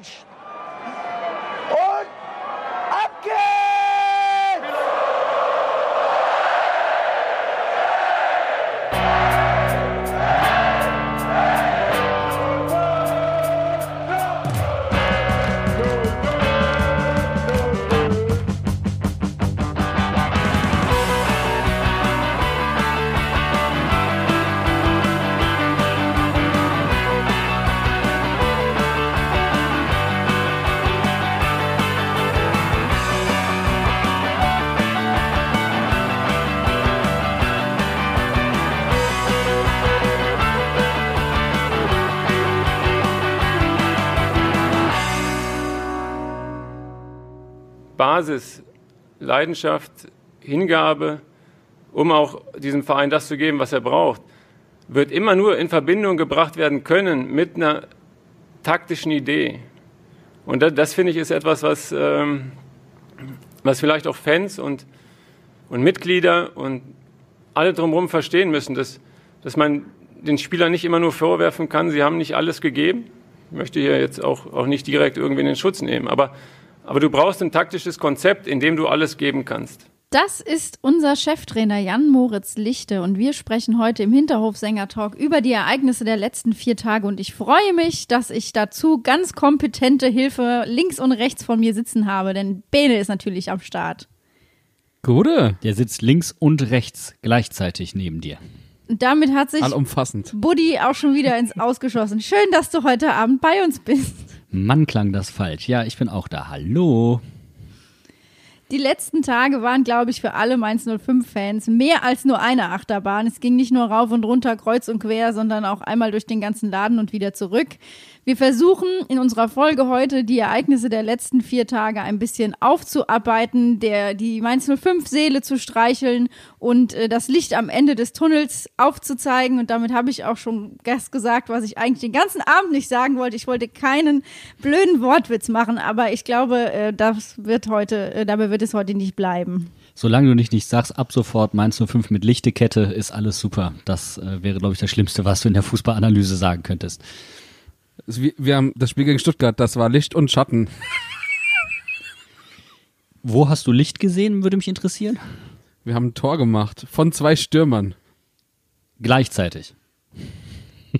edge. Leidenschaft, Hingabe, um auch diesem Verein das zu geben, was er braucht, wird immer nur in Verbindung gebracht werden können mit einer taktischen Idee. Und das, das finde ich ist etwas, was, ähm, was vielleicht auch Fans und, und Mitglieder und alle drumherum verstehen müssen, dass, dass man den Spielern nicht immer nur vorwerfen kann, sie haben nicht alles gegeben. Ich möchte hier jetzt auch, auch nicht direkt irgendwie in den Schutz nehmen, aber aber du brauchst ein taktisches Konzept, in dem du alles geben kannst. Das ist unser Cheftrainer Jan Moritz Lichte und wir sprechen heute im Hinterhofsänger-Talk über die Ereignisse der letzten vier Tage und ich freue mich, dass ich dazu ganz kompetente Hilfe links und rechts von mir sitzen habe, denn Bene ist natürlich am Start. Gute. Der sitzt links und rechts gleichzeitig neben dir. Und damit hat sich Allumfassend. Buddy auch schon wieder ins Ausgeschossen. Schön, dass du heute Abend bei uns bist. Mann, klang das falsch. Ja, ich bin auch da. Hallo. Die letzten Tage waren, glaube ich, für alle Mainz 05-Fans mehr als nur eine Achterbahn. Es ging nicht nur rauf und runter, kreuz und quer, sondern auch einmal durch den ganzen Laden und wieder zurück. Wir versuchen in unserer Folge heute die Ereignisse der letzten vier Tage ein bisschen aufzuarbeiten, der, die Mainz 05 Seele zu streicheln und äh, das Licht am Ende des Tunnels aufzuzeigen. Und damit habe ich auch schon erst gesagt, was ich eigentlich den ganzen Abend nicht sagen wollte. Ich wollte keinen blöden Wortwitz machen, aber ich glaube, äh, das wird heute, äh, dabei wird es heute nicht bleiben. Solange du nicht, nicht sagst, ab sofort Mainz 05 mit Lichtekette ist alles super. Das äh, wäre, glaube ich, das Schlimmste, was du in der Fußballanalyse sagen könntest. Wir, wir haben das Spiel gegen Stuttgart, das war Licht und Schatten. Wo hast du Licht gesehen, würde mich interessieren? Wir haben ein Tor gemacht von zwei Stürmern. Gleichzeitig.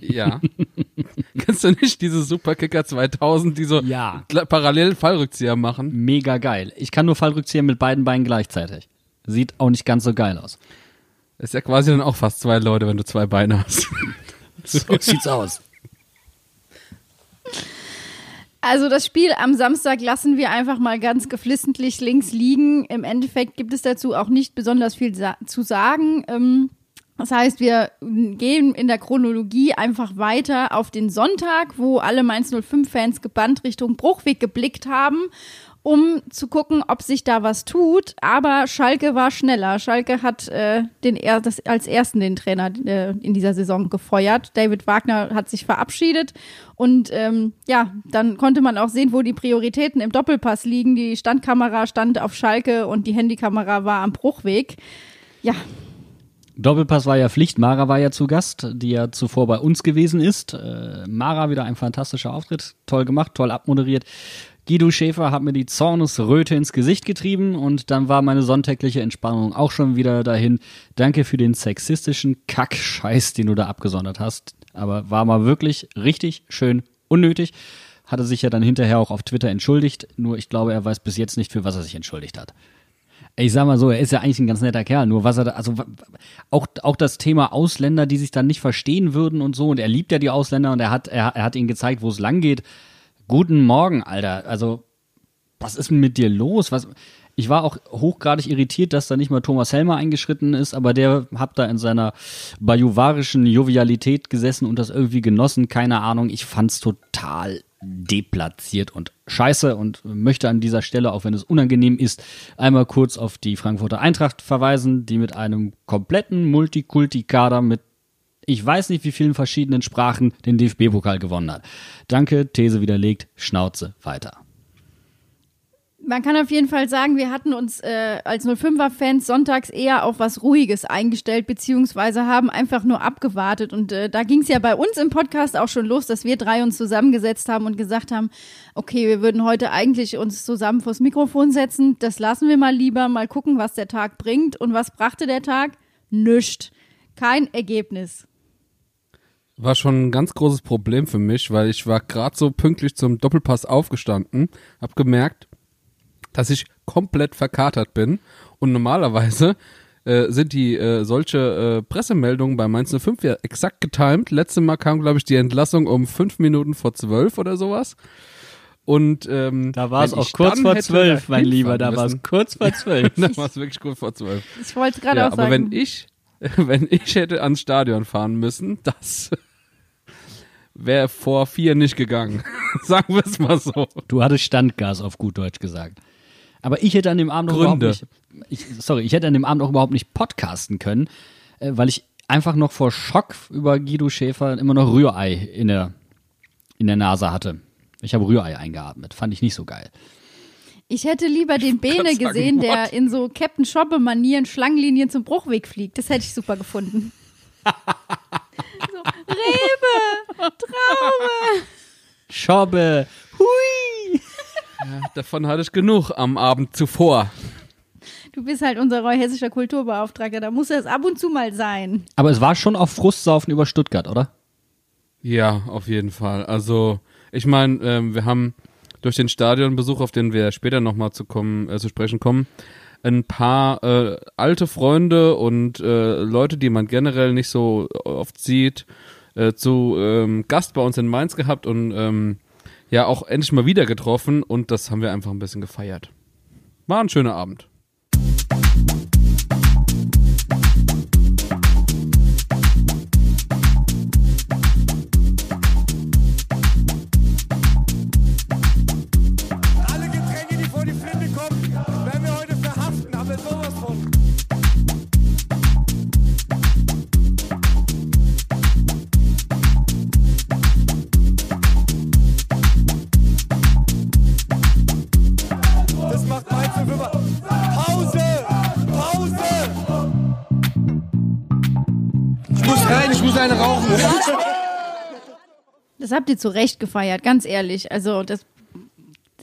Ja. Kennst du nicht diese Superkicker 2000, die so Ja. parallel Fallrückzieher machen? Mega geil. Ich kann nur Fallrückzieher mit beiden Beinen gleichzeitig. Sieht auch nicht ganz so geil aus. Ist ja quasi dann auch fast zwei Leute, wenn du zwei Beine hast. So sieht's aus. Also das Spiel am Samstag lassen wir einfach mal ganz geflissentlich links liegen. Im Endeffekt gibt es dazu auch nicht besonders viel sa zu sagen. Ähm, das heißt, wir gehen in der Chronologie einfach weiter auf den Sonntag, wo alle Mainz 05-Fans gebannt Richtung Bruchweg geblickt haben, um zu gucken, ob sich da was tut. Aber Schalke war schneller. Schalke hat äh, den er das, als ersten den Trainer äh, in dieser Saison gefeuert. David Wagner hat sich verabschiedet. Und ähm, ja, dann konnte man auch sehen, wo die Prioritäten im Doppelpass liegen. Die Standkamera stand auf Schalke und die Handykamera war am Bruchweg. Ja, Doppelpass war ja Pflicht. Mara war ja zu Gast, die ja zuvor bei uns gewesen ist. Äh, Mara wieder ein fantastischer Auftritt. Toll gemacht, toll abmoderiert. Guido Schäfer hat mir die Zornesröte ins Gesicht getrieben und dann war meine sonntägliche Entspannung auch schon wieder dahin. Danke für den sexistischen Kackscheiß, den du da abgesondert hast. Aber war mal wirklich richtig schön unnötig. Hatte sich ja dann hinterher auch auf Twitter entschuldigt. Nur ich glaube, er weiß bis jetzt nicht, für was er sich entschuldigt hat. Ich sag mal so, er ist ja eigentlich ein ganz netter Kerl, nur was er da, also auch, auch das Thema Ausländer, die sich dann nicht verstehen würden und so, und er liebt ja die Ausländer und er hat, er, er hat ihnen gezeigt, wo es lang geht. Guten Morgen, Alter. Also, was ist denn mit dir los? Was, ich war auch hochgradig irritiert, dass da nicht mal Thomas Helmer eingeschritten ist, aber der hat da in seiner bajuwarischen Jovialität gesessen und das irgendwie genossen. Keine Ahnung, ich fand's total deplatziert und scheiße und möchte an dieser Stelle, auch wenn es unangenehm ist, einmal kurz auf die Frankfurter Eintracht verweisen, die mit einem kompletten Multikulti-Kader mit ich weiß nicht wie vielen verschiedenen Sprachen den DFB-Pokal gewonnen hat. Danke, These widerlegt, Schnauze weiter. Man kann auf jeden Fall sagen, wir hatten uns äh, als 05er-Fans sonntags eher auf was Ruhiges eingestellt, beziehungsweise haben einfach nur abgewartet. Und äh, da ging es ja bei uns im Podcast auch schon los, dass wir drei uns zusammengesetzt haben und gesagt haben, okay, wir würden heute eigentlich uns zusammen vors Mikrofon setzen. Das lassen wir mal lieber, mal gucken, was der Tag bringt. Und was brachte der Tag? Nüscht. Kein Ergebnis. War schon ein ganz großes Problem für mich, weil ich war gerade so pünktlich zum Doppelpass aufgestanden, hab gemerkt, dass ich komplett verkatert bin und normalerweise äh, sind die äh, solche äh, Pressemeldungen bei Mainz 05 ja exakt getimed. Letztes Mal kam, glaube ich, die Entlassung um fünf Minuten vor zwölf oder sowas. Und ähm, Da war es auch kurz vor zwölf, mein Lieber. Da war es kurz vor zwölf. da war es wirklich kurz vor zwölf. Ich wollte es gerade Ja, auch aber sagen. wenn ich, wenn ich hätte ans Stadion fahren müssen, das wäre vor vier nicht gegangen. Sagen wir es mal so. Du hattest Standgas auf gut Deutsch gesagt. Aber ich hätte an dem Abend auch überhaupt nicht, ich, sorry, ich hätte an dem Abend auch überhaupt nicht podcasten können, äh, weil ich einfach noch vor Schock über Guido Schäfer immer noch Rührei in der, in der Nase hatte. Ich habe Rührei eingeatmet. Fand ich nicht so geil. Ich hätte lieber den Bene gesehen, der what? in so Captain Schoppe-Manieren Schlangenlinien zum Bruchweg fliegt. Das hätte ich super gefunden. so, Rebe, Traube. Schobbe. Hui. Davon hatte ich genug am Abend zuvor. Du bist halt unser hessischer Kulturbeauftragter, da muss das ab und zu mal sein. Aber es war schon auch Frustsaufen über Stuttgart, oder? Ja, auf jeden Fall. Also, ich meine, ähm, wir haben durch den Stadionbesuch, auf den wir später nochmal zu kommen, äh, zu sprechen kommen, ein paar äh, alte Freunde und äh, Leute, die man generell nicht so oft sieht, äh, zu ähm, Gast bei uns in Mainz gehabt und ähm, ja auch endlich mal wieder getroffen und das haben wir einfach ein bisschen gefeiert. War ein schöner Abend. Eine rauchen. Das habt ihr zu Recht gefeiert, ganz ehrlich. Also das,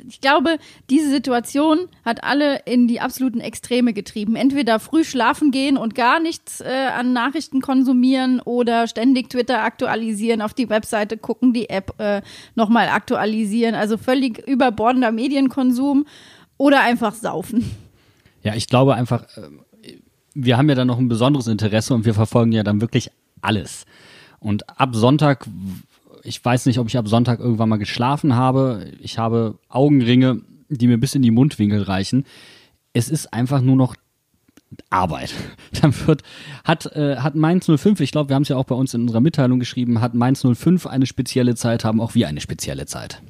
ich glaube, diese Situation hat alle in die absoluten Extreme getrieben. Entweder früh schlafen gehen und gar nichts äh, an Nachrichten konsumieren oder ständig Twitter aktualisieren, auf die Webseite gucken, die App äh, nochmal aktualisieren. Also völlig überbordender Medienkonsum oder einfach saufen. Ja, ich glaube einfach, äh, wir haben ja dann noch ein besonderes Interesse und wir verfolgen ja dann wirklich alles. Und ab Sonntag, ich weiß nicht, ob ich ab Sonntag irgendwann mal geschlafen habe. Ich habe Augenringe, die mir bis in die Mundwinkel reichen. Es ist einfach nur noch Arbeit. Dann wird, hat, äh, hat Mainz 05, ich glaube, wir haben es ja auch bei uns in unserer Mitteilung geschrieben, hat Mainz 05 eine spezielle Zeit, haben auch wir eine spezielle Zeit.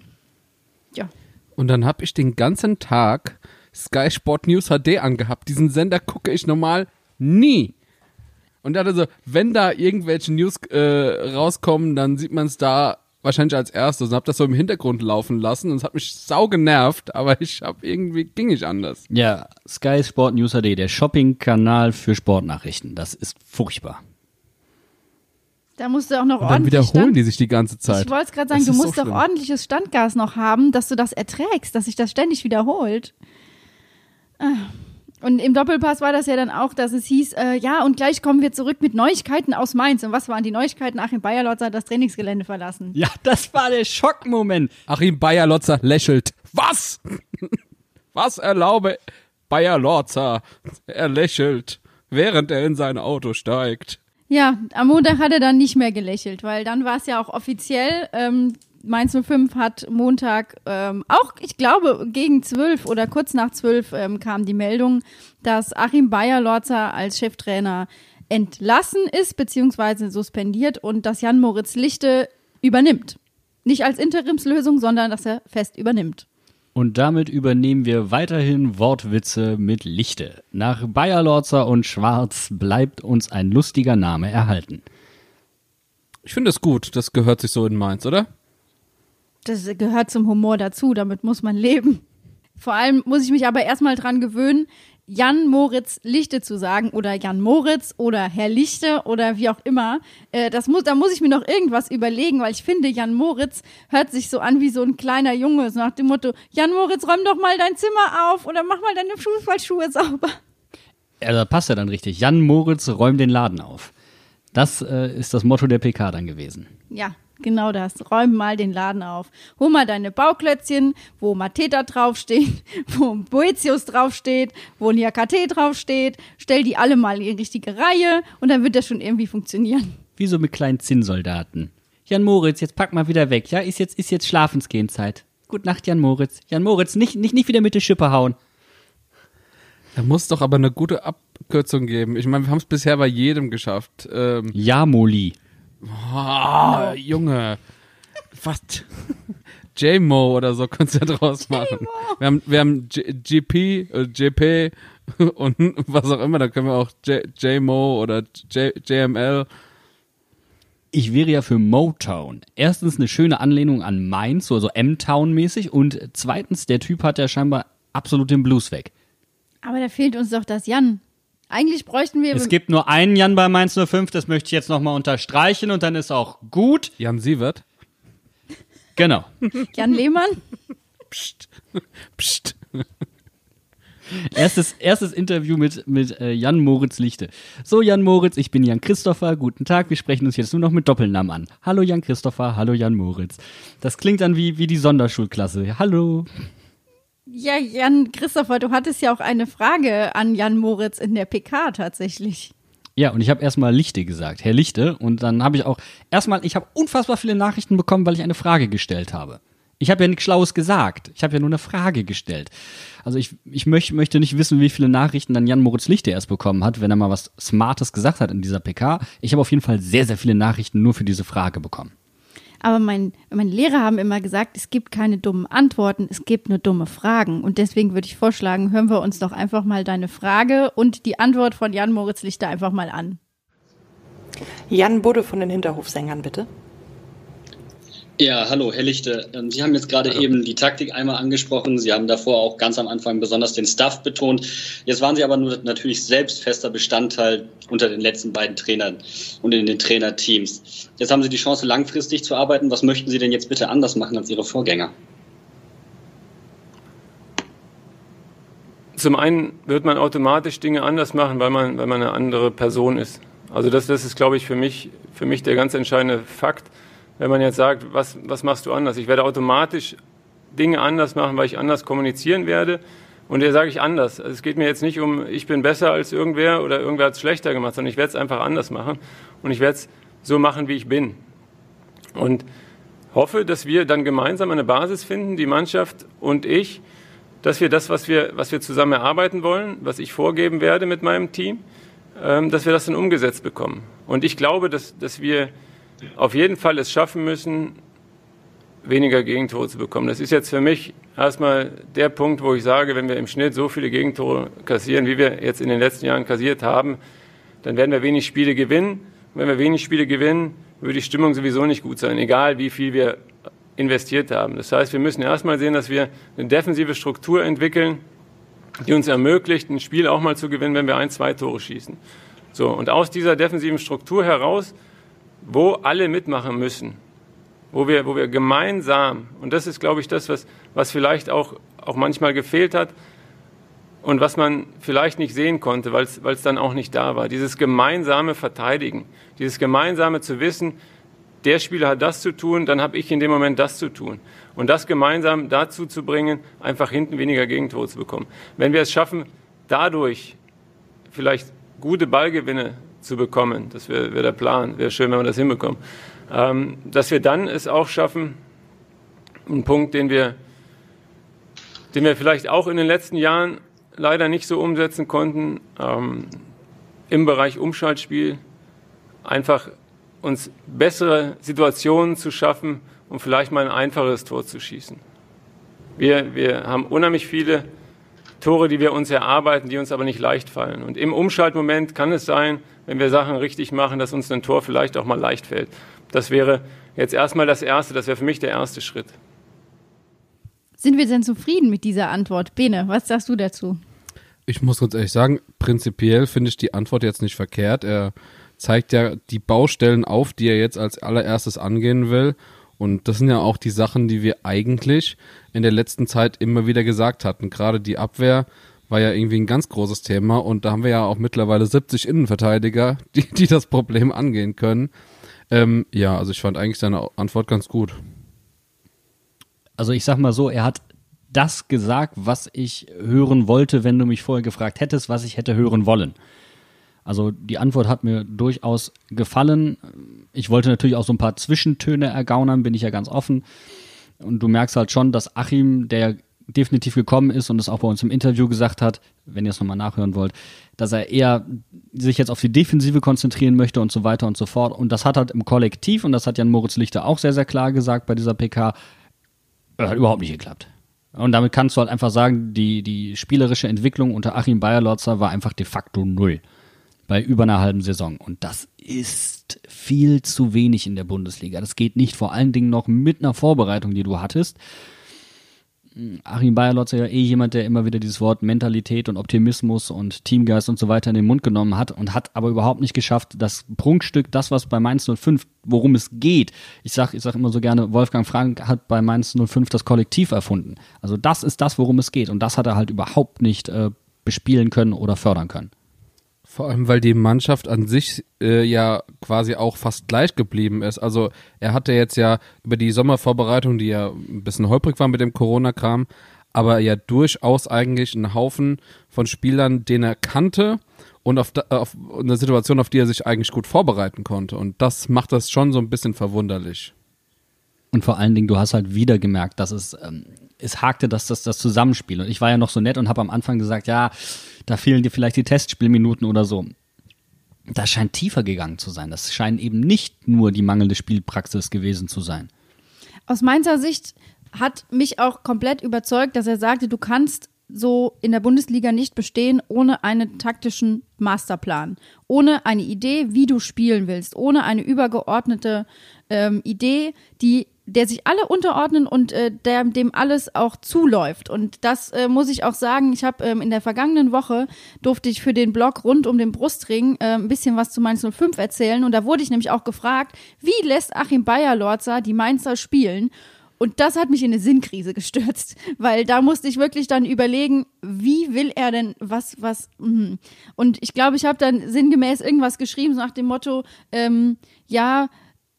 Ja. Und dann habe ich den ganzen Tag Sky Sport News HD angehabt. Diesen Sender gucke ich normal nie. Und dachte so, wenn da irgendwelche News äh, rauskommen, dann sieht man es da wahrscheinlich als erstes. Und habe das so im Hintergrund laufen lassen. Und es hat mich sau genervt, aber ich habe irgendwie, ging nicht anders. Ja, Sky Sport News HD, der Shopping-Kanal für Sportnachrichten. Das ist furchtbar. Da musst du auch noch Und dann ordentlich wiederholen Stand die sich die ganze Zeit. Ich wollte es gerade sagen, Das du ist so musst doch ordentliches Standgas noch haben, dass du das erträgst, dass sich das ständig wiederholt. Ah. Und im Doppelpass war das ja dann auch, dass es hieß, äh, ja, und gleich kommen wir zurück mit Neuigkeiten aus Mainz. Und was waren die Neuigkeiten? Achim Bayerlotz hat das Trainingsgelände verlassen. Ja, das war der Schockmoment. Achim Bayer-Lotzer lächelt. Was? Was erlaube Bayer-Lotzer? Er lächelt, während er in sein Auto steigt. Ja, am Montag hat er dann nicht mehr gelächelt, weil dann war es ja auch offiziell. Ähm, Mainz 05 hat Montag ähm, auch, ich glaube, gegen zwölf oder kurz nach zwölf ähm, kam die Meldung, dass Achim Bayer-Lorzer als Cheftrainer entlassen ist, beziehungsweise suspendiert und dass Jan Moritz Lichte übernimmt. Nicht als Interimslösung, sondern dass er fest übernimmt. Und damit übernehmen wir weiterhin Wortwitze mit Lichte. Nach Bayerlorzer und Schwarz bleibt uns ein lustiger Name erhalten. Ich finde es gut, das gehört sich so in Mainz, oder? Das gehört zum Humor dazu, damit muss man leben. Vor allem muss ich mich aber erstmal dran gewöhnen, Jan Moritz Lichte zu sagen oder Jan Moritz oder Herr Lichte oder wie auch immer. Äh, das muss, da muss ich mir noch irgendwas überlegen, weil ich finde, Jan Moritz hört sich so an wie so ein kleiner Junge, so nach dem Motto, Jan Moritz, räum doch mal dein Zimmer auf oder mach mal deine Fußballschuhe sauber. Ja, da passt ja dann richtig. Jan Moritz, räum den Laden auf. Das äh, ist das Motto der PK dann gewesen. Ja, genau das. Räum mal den Laden auf. Hol mal deine Bauklötzchen, wo Mateta draufsteht, wo Boetius draufsteht, wo Niakate draufsteht. Stell die alle mal in die richtige Reihe und dann wird das schon irgendwie funktionieren. Wie so mit kleinen Zinnsoldaten. Jan Moritz, jetzt pack mal wieder weg. Ja, ist jetzt, ist jetzt Schlafensgehenzeit. Gut Nacht, Jan Moritz. Jan Moritz, nicht, nicht, nicht wieder mit der Schippe hauen. Da muss doch aber eine gute Abkürzung geben. Ich meine, wir haben es bisher bei jedem geschafft. Ähm, Ja, Ah, Junge. Was? J-Mo oder so könntest du ja draus machen. Wir haben, wir haben GP, äh, JP und was auch immer. Da können wir auch J- J-Mo oder J JML. Ich wäre ja für Motown. Erstens eine schöne Anlehnung an Mainz, so also M-Town-mäßig. Und zweitens, der Typ hat ja scheinbar absolut den Blues weg. Aber da fehlt uns doch das Jan. Eigentlich bräuchten wir. Es gibt nur einen Jan bei Mainz 05, das möchte ich jetzt nochmal unterstreichen und dann ist auch gut. Jan Sievert. Genau. Jan Lehmann. Psst. Erstes, erstes Interview mit, mit äh, Jan Moritz Lichte. So, Jan Moritz, ich bin Jan Christopher. Guten Tag, wir sprechen uns jetzt nur noch mit Doppelnamen an. Hallo Jan Christopher, hallo Jan Moritz. Das klingt dann wie, wie die Sonderschulklasse. Hallo. Ja, Jan Christopher, du hattest ja auch eine Frage an Jan Moritz in der PK tatsächlich. Ja, und ich habe erstmal Lichte gesagt, Herr Lichte. Und dann habe ich auch erstmal, ich habe unfassbar viele Nachrichten bekommen, weil ich eine Frage gestellt habe. Ich habe ja nichts Schlaues gesagt. Ich habe ja nur eine Frage gestellt. Also ich, ich möch, möchte nicht wissen, wie viele Nachrichten dann Jan Moritz Lichte erst bekommen hat, wenn er mal was Smartes gesagt hat in dieser PK. Ich habe auf jeden Fall sehr, sehr viele Nachrichten nur für diese Frage bekommen. Aber mein, meine Lehrer haben immer gesagt, es gibt keine dummen Antworten, es gibt nur dumme Fragen. Und deswegen würde ich vorschlagen, hören wir uns doch einfach mal deine Frage und die Antwort von Jan Moritz Lichter einfach mal an. Jan Budde von den Hinterhofsängern, bitte. Ja, hallo, Herr Lichte. Ähm, Sie haben jetzt gerade eben die Taktik einmal angesprochen. Sie haben davor auch ganz am Anfang besonders den Staff betont. Jetzt waren Sie aber nur natürlich selbst fester Bestandteil unter den letzten beiden Trainern und in den Trainerteams. Jetzt haben Sie die Chance, langfristig zu arbeiten. Was möchten Sie denn jetzt bitte anders machen als Ihre Vorgänger? Zum einen wird man automatisch Dinge anders machen, weil man, weil man eine andere Person ist. Also das, das ist, glaube ich, für mich, für mich der ganz entscheidende Fakt. Wenn man jetzt sagt, was, was machst du anders? Ich werde automatisch Dinge anders machen, weil ich anders kommunizieren werde. Und der sage ich anders. Also es geht mir jetzt nicht um, ich bin besser als irgendwer oder irgendwer hat es schlechter gemacht, sondern ich werde es einfach anders machen. Und ich werde es so machen, wie ich bin. Und hoffe, dass wir dann gemeinsam eine Basis finden, die Mannschaft und ich, dass wir das, was wir, was wir zusammen erarbeiten wollen, was ich vorgeben werde mit meinem Team, ähm, dass wir das dann umgesetzt bekommen. Und ich glaube, dass, dass wir auf jeden Fall es schaffen müssen, weniger Gegentore zu bekommen. Das ist jetzt für mich erstmal der Punkt, wo ich sage, wenn wir im Schnitt so viele Gegentore kassieren, wie wir jetzt in den letzten Jahren kassiert haben, dann werden wir wenig Spiele gewinnen. Und wenn wir wenig Spiele gewinnen, würde die Stimmung sowieso nicht gut sein, egal wie viel wir investiert haben. Das heißt, wir müssen erstmal sehen, dass wir eine defensive Struktur entwickeln, die uns ermöglicht, ein Spiel auch mal zu gewinnen, wenn wir ein, zwei Tore schießen. So, und aus dieser defensiven Struktur heraus, wo alle mitmachen müssen, wo wir, wo wir gemeinsam, und das ist, glaube ich, das, was, was vielleicht auch, auch manchmal gefehlt hat und was man vielleicht nicht sehen konnte, weil es dann auch nicht da war. Dieses gemeinsame Verteidigen, dieses gemeinsame zu wissen, der Spieler hat das zu tun, dann habe ich in dem Moment das zu tun. Und das gemeinsam dazu zu bringen, einfach hinten weniger Gegentore zu bekommen. Wenn wir es schaffen, dadurch vielleicht gute Ballgewinne zu bekommen, das wäre wär der Plan, wäre schön, wenn wir das hinbekommen, ähm, dass wir dann es auch schaffen, einen Punkt, den wir, den wir vielleicht auch in den letzten Jahren leider nicht so umsetzen konnten, ähm, im Bereich Umschaltspiel einfach uns bessere Situationen zu schaffen, um vielleicht mal ein einfaches Tor zu schießen. Wir, wir haben unheimlich viele Tore, die wir uns erarbeiten, die uns aber nicht leicht fallen. Und im Umschaltmoment kann es sein, wenn wir Sachen richtig machen, dass uns ein Tor vielleicht auch mal leicht fällt. Das wäre jetzt erstmal das Erste, das wäre für mich der erste Schritt. Sind wir denn zufrieden mit dieser Antwort? Bene, was sagst du dazu? Ich muss ganz ehrlich sagen, prinzipiell finde ich die Antwort jetzt nicht verkehrt. Er zeigt ja die Baustellen auf, die er jetzt als allererstes angehen will. Und das sind ja auch die Sachen, die wir eigentlich in der letzten Zeit immer wieder gesagt hatten. Gerade die Abwehr war ja irgendwie ein ganz großes Thema und da haben wir ja auch mittlerweile 70 Innenverteidiger, die, die das Problem angehen können. Ähm, ja, also ich fand eigentlich seine Antwort ganz gut. Also ich sag mal so, er hat das gesagt, was ich hören wollte, wenn du mich vorher gefragt hättest, was ich hätte hören wollen. Also die Antwort hat mir durchaus gefallen. Ich wollte natürlich auch so ein paar Zwischentöne ergaunern, bin ich ja ganz offen. Und du merkst halt schon, dass Achim, der definitiv gekommen ist und es auch bei uns im Interview gesagt hat, wenn ihr es nochmal nachhören wollt, dass er eher sich jetzt auf die Defensive konzentrieren möchte und so weiter und so fort. Und das hat halt im Kollektiv, und das hat Jan Moritz Lichter auch sehr, sehr klar gesagt bei dieser PK, hat überhaupt nicht geklappt. Und damit kannst du halt einfach sagen, die, die spielerische Entwicklung unter Achim Bayerlotzer war einfach de facto null. Bei über einer halben Saison. Und das ist viel zu wenig in der Bundesliga. Das geht nicht, vor allen Dingen noch mit einer Vorbereitung, die du hattest. Achim Bayerlotz ja eh jemand, der immer wieder dieses Wort Mentalität und Optimismus und Teamgeist und so weiter in den Mund genommen hat und hat aber überhaupt nicht geschafft, das Prunkstück, das, was bei Mainz 05, worum es geht. Ich sag, ich sag immer so gerne, Wolfgang Frank hat bei Mainz 05 das Kollektiv erfunden. Also das ist das, worum es geht und das hat er halt überhaupt nicht äh, bespielen können oder fördern können. Vor allem, weil die Mannschaft an sich äh, ja quasi auch fast gleich geblieben ist. Also er hatte jetzt ja über die Sommervorbereitung, die ja ein bisschen holprig war mit dem Corona-Kram, aber ja durchaus eigentlich einen Haufen von Spielern, den er kannte und auf, auf eine Situation, auf die er sich eigentlich gut vorbereiten konnte. Und das macht das schon so ein bisschen verwunderlich. Und vor allen Dingen, du hast halt wieder gemerkt, dass es, ähm, es hakte, dass das, das Zusammenspiel. Und ich war ja noch so nett und habe am Anfang gesagt, ja, da fehlen dir vielleicht die Testspielminuten oder so. Das scheint tiefer gegangen zu sein. Das scheint eben nicht nur die mangelnde Spielpraxis gewesen zu sein. Aus meiner Sicht hat mich auch komplett überzeugt, dass er sagte, du kannst so in der Bundesliga nicht bestehen ohne einen taktischen Masterplan, ohne eine Idee, wie du spielen willst, ohne eine übergeordnete ähm, Idee, die der sich alle unterordnen und äh, der, dem alles auch zuläuft. Und das äh, muss ich auch sagen, ich habe ähm, in der vergangenen Woche durfte ich für den Blog rund um den Brustring äh, ein bisschen was zu Mainz 05 erzählen. Und da wurde ich nämlich auch gefragt, wie lässt Achim Bayer-Lorzer die Mainzer spielen? Und das hat mich in eine Sinnkrise gestürzt, weil da musste ich wirklich dann überlegen, wie will er denn was, was, mh. und ich glaube, ich habe dann sinngemäß irgendwas geschrieben, so nach dem Motto, ähm, ja,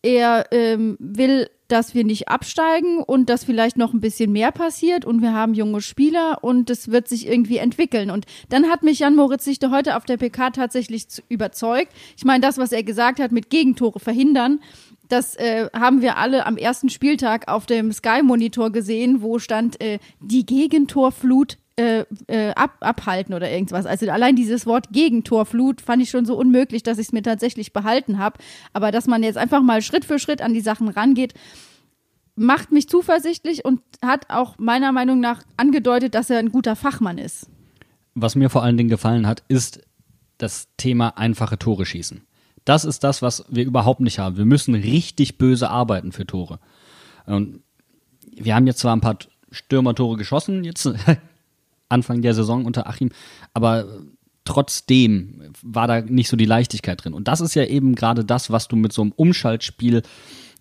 er ähm, will dass wir nicht absteigen und dass vielleicht noch ein bisschen mehr passiert und wir haben junge Spieler und es wird sich irgendwie entwickeln. Und dann hat mich Jan Moritz Sichte heute auf der PK tatsächlich überzeugt. Ich meine, das, was er gesagt hat mit Gegentore verhindern, das äh, haben wir alle am ersten Spieltag auf dem Sky-Monitor gesehen, wo stand äh, die Gegentorflut äh, äh, ab, abhalten oder irgendwas. Also allein dieses Wort Gegentorflut fand ich schon so unmöglich, dass ich es mir tatsächlich behalten habe. Aber dass man jetzt einfach mal Schritt für Schritt an die Sachen rangeht, macht mich zuversichtlich und hat auch meiner Meinung nach angedeutet, dass er ein guter Fachmann ist. Was mir vor allen Dingen gefallen hat, ist das Thema einfache Tore schießen. Das ist das, was wir überhaupt nicht haben. Wir müssen richtig böse arbeiten für Tore. Und wir haben jetzt zwar ein paar Stürmertore geschossen, jetzt Anfang der Saison unter Achim, aber trotzdem war da nicht so die Leichtigkeit drin. Und das ist ja eben gerade das, was du mit so einem Umschaltspiel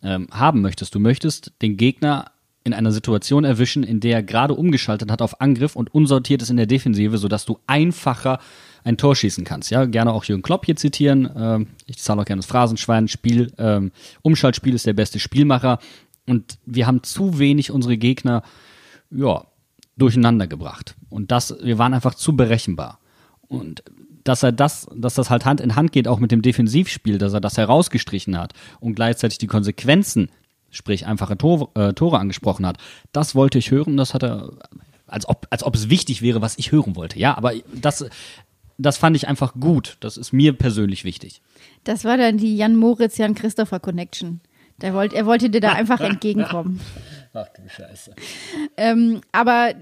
ähm, haben möchtest. Du möchtest den Gegner in einer Situation erwischen, in der er gerade umgeschaltet hat auf Angriff und unsortiert ist in der Defensive, sodass du einfacher ein Tor schießen kannst. Ja, gerne auch Jürgen Klopp hier zitieren. Ähm, ich zahle auch gerne das Phrasenschwein. Spiel, ähm, Umschaltspiel ist der beste Spielmacher. Und wir haben zu wenig unsere Gegner, ja, durcheinander gebracht. Und das, wir waren einfach zu berechenbar. Und dass er das, dass das halt Hand in Hand geht, auch mit dem Defensivspiel, dass er das herausgestrichen hat und gleichzeitig die Konsequenzen, sprich einfache Tore, äh, Tore angesprochen hat, das wollte ich hören. Das hat er, als ob, als ob es wichtig wäre, was ich hören wollte. Ja, aber das, das fand ich einfach gut. Das ist mir persönlich wichtig. Das war dann die Jan Moritz, Jan Christopher Connection. Der wollt, er wollte dir da einfach entgegenkommen. Ach du Scheiße. Ähm, aber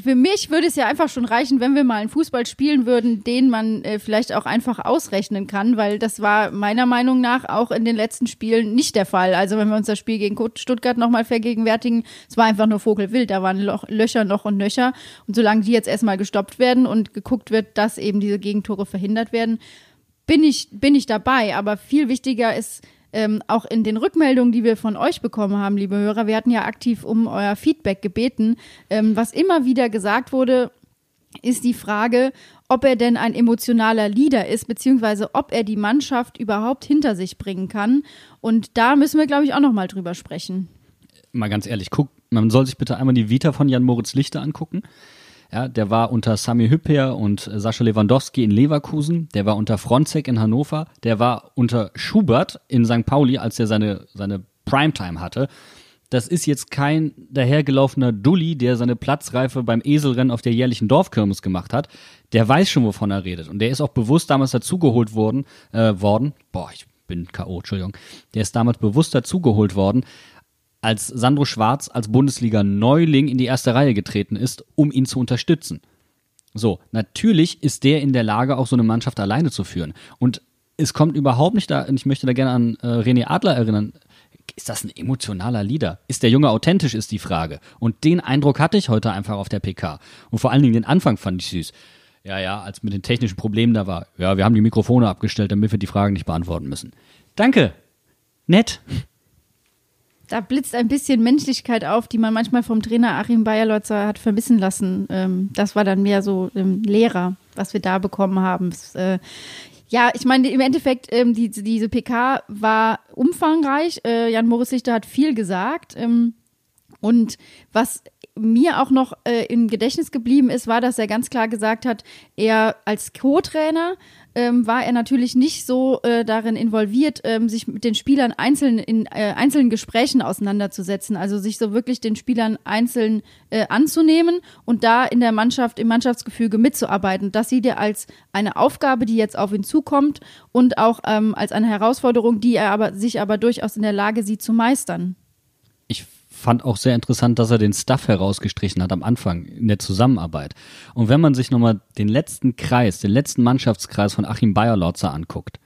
für mich würde es ja einfach schon reichen, wenn wir mal einen Fußball spielen würden, den man äh, vielleicht auch einfach ausrechnen kann, weil das war meiner Meinung nach auch in den letzten Spielen nicht der Fall. Also wenn wir uns das Spiel gegen Stuttgart nochmal vergegenwärtigen, es war einfach nur Vogelwild, da waren Loch, Löcher noch und Nöcher. Und solange die jetzt erstmal gestoppt werden und geguckt wird, dass eben diese Gegentore verhindert werden, bin ich, bin ich dabei. Aber viel wichtiger ist, ähm, auch in den Rückmeldungen, die wir von euch bekommen haben, liebe Hörer, wir hatten ja aktiv um euer Feedback gebeten, ähm, was immer wieder gesagt wurde, ist die Frage, ob er denn ein emotionaler Leader ist, beziehungsweise ob er die Mannschaft überhaupt hinter sich bringen kann. Und da müssen wir, glaube ich, auch nochmal drüber sprechen. Mal ganz ehrlich, guck, man soll sich bitte einmal die Vita von Jan Moritz Lichter angucken. Ja, der war unter Sami Hüpper und Sascha Lewandowski in Leverkusen, der war unter Fronzek in Hannover, der war unter Schubert in St. Pauli, als er seine, seine Primetime hatte. Das ist jetzt kein dahergelaufener Dulli, der seine Platzreife beim Eselrennen auf der jährlichen Dorfkirmes gemacht hat. Der weiß schon, wovon er redet. Und der ist auch bewusst damals dazugeholt worden, äh, worden. Boah, ich bin K.O., Entschuldigung. Der ist damals bewusst dazugeholt worden, als Sandro Schwarz als Bundesliga-Neuling in die erste Reihe getreten ist, um ihn zu unterstützen. So, natürlich ist der in der Lage, auch so eine Mannschaft alleine zu führen. Und es kommt überhaupt nicht da, und ich möchte da gerne an äh, René Adler erinnern, ist das ein emotionaler Leader? Ist der Junge authentisch, ist die Frage. Und den Eindruck hatte ich heute einfach auf der PK. Und vor allen Dingen den Anfang fand ich süß. Ja, ja, als mit den technischen Problemen da war. Ja, wir haben die Mikrofone abgestellt, damit wir die Fragen nicht beantworten müssen. Danke. Nett da blitzt ein bisschen Menschlichkeit auf, die man manchmal vom Trainer Achim Bayerlotzer hat vermissen lassen. Ähm, das war dann mehr so ähm, Lehrer, was wir da bekommen haben. Es, äh, ja, ich meine, im Endeffekt, ähm, die, diese PK war umfangreich. Äh, Jan Moritz Lichter hat viel gesagt. Ähm, und was mir auch noch äh, im Gedächtnis geblieben ist, war, dass er ganz klar gesagt hat, er als Co-Trainer ähm, war er natürlich nicht so äh, darin involviert, ähm, sich mit den Spielern einzeln in äh, einzelnen Gesprächen auseinanderzusetzen, also sich so wirklich den Spielern einzeln äh, anzunehmen und da in der Mannschaft, im Mannschaftsgefüge mitzuarbeiten. Das sieht er als eine Aufgabe, die jetzt auf ihn zukommt und auch ähm, als eine Herausforderung, die er aber sich aber durchaus in der Lage sieht zu meistern. Ich fand auch sehr interessant, dass er den Stuff herausgestrichen hat am Anfang in der Zusammenarbeit. Und wenn man sich nochmal den letzten Kreis, den letzten Mannschaftskreis von Achim Bayerlotzer anguckt,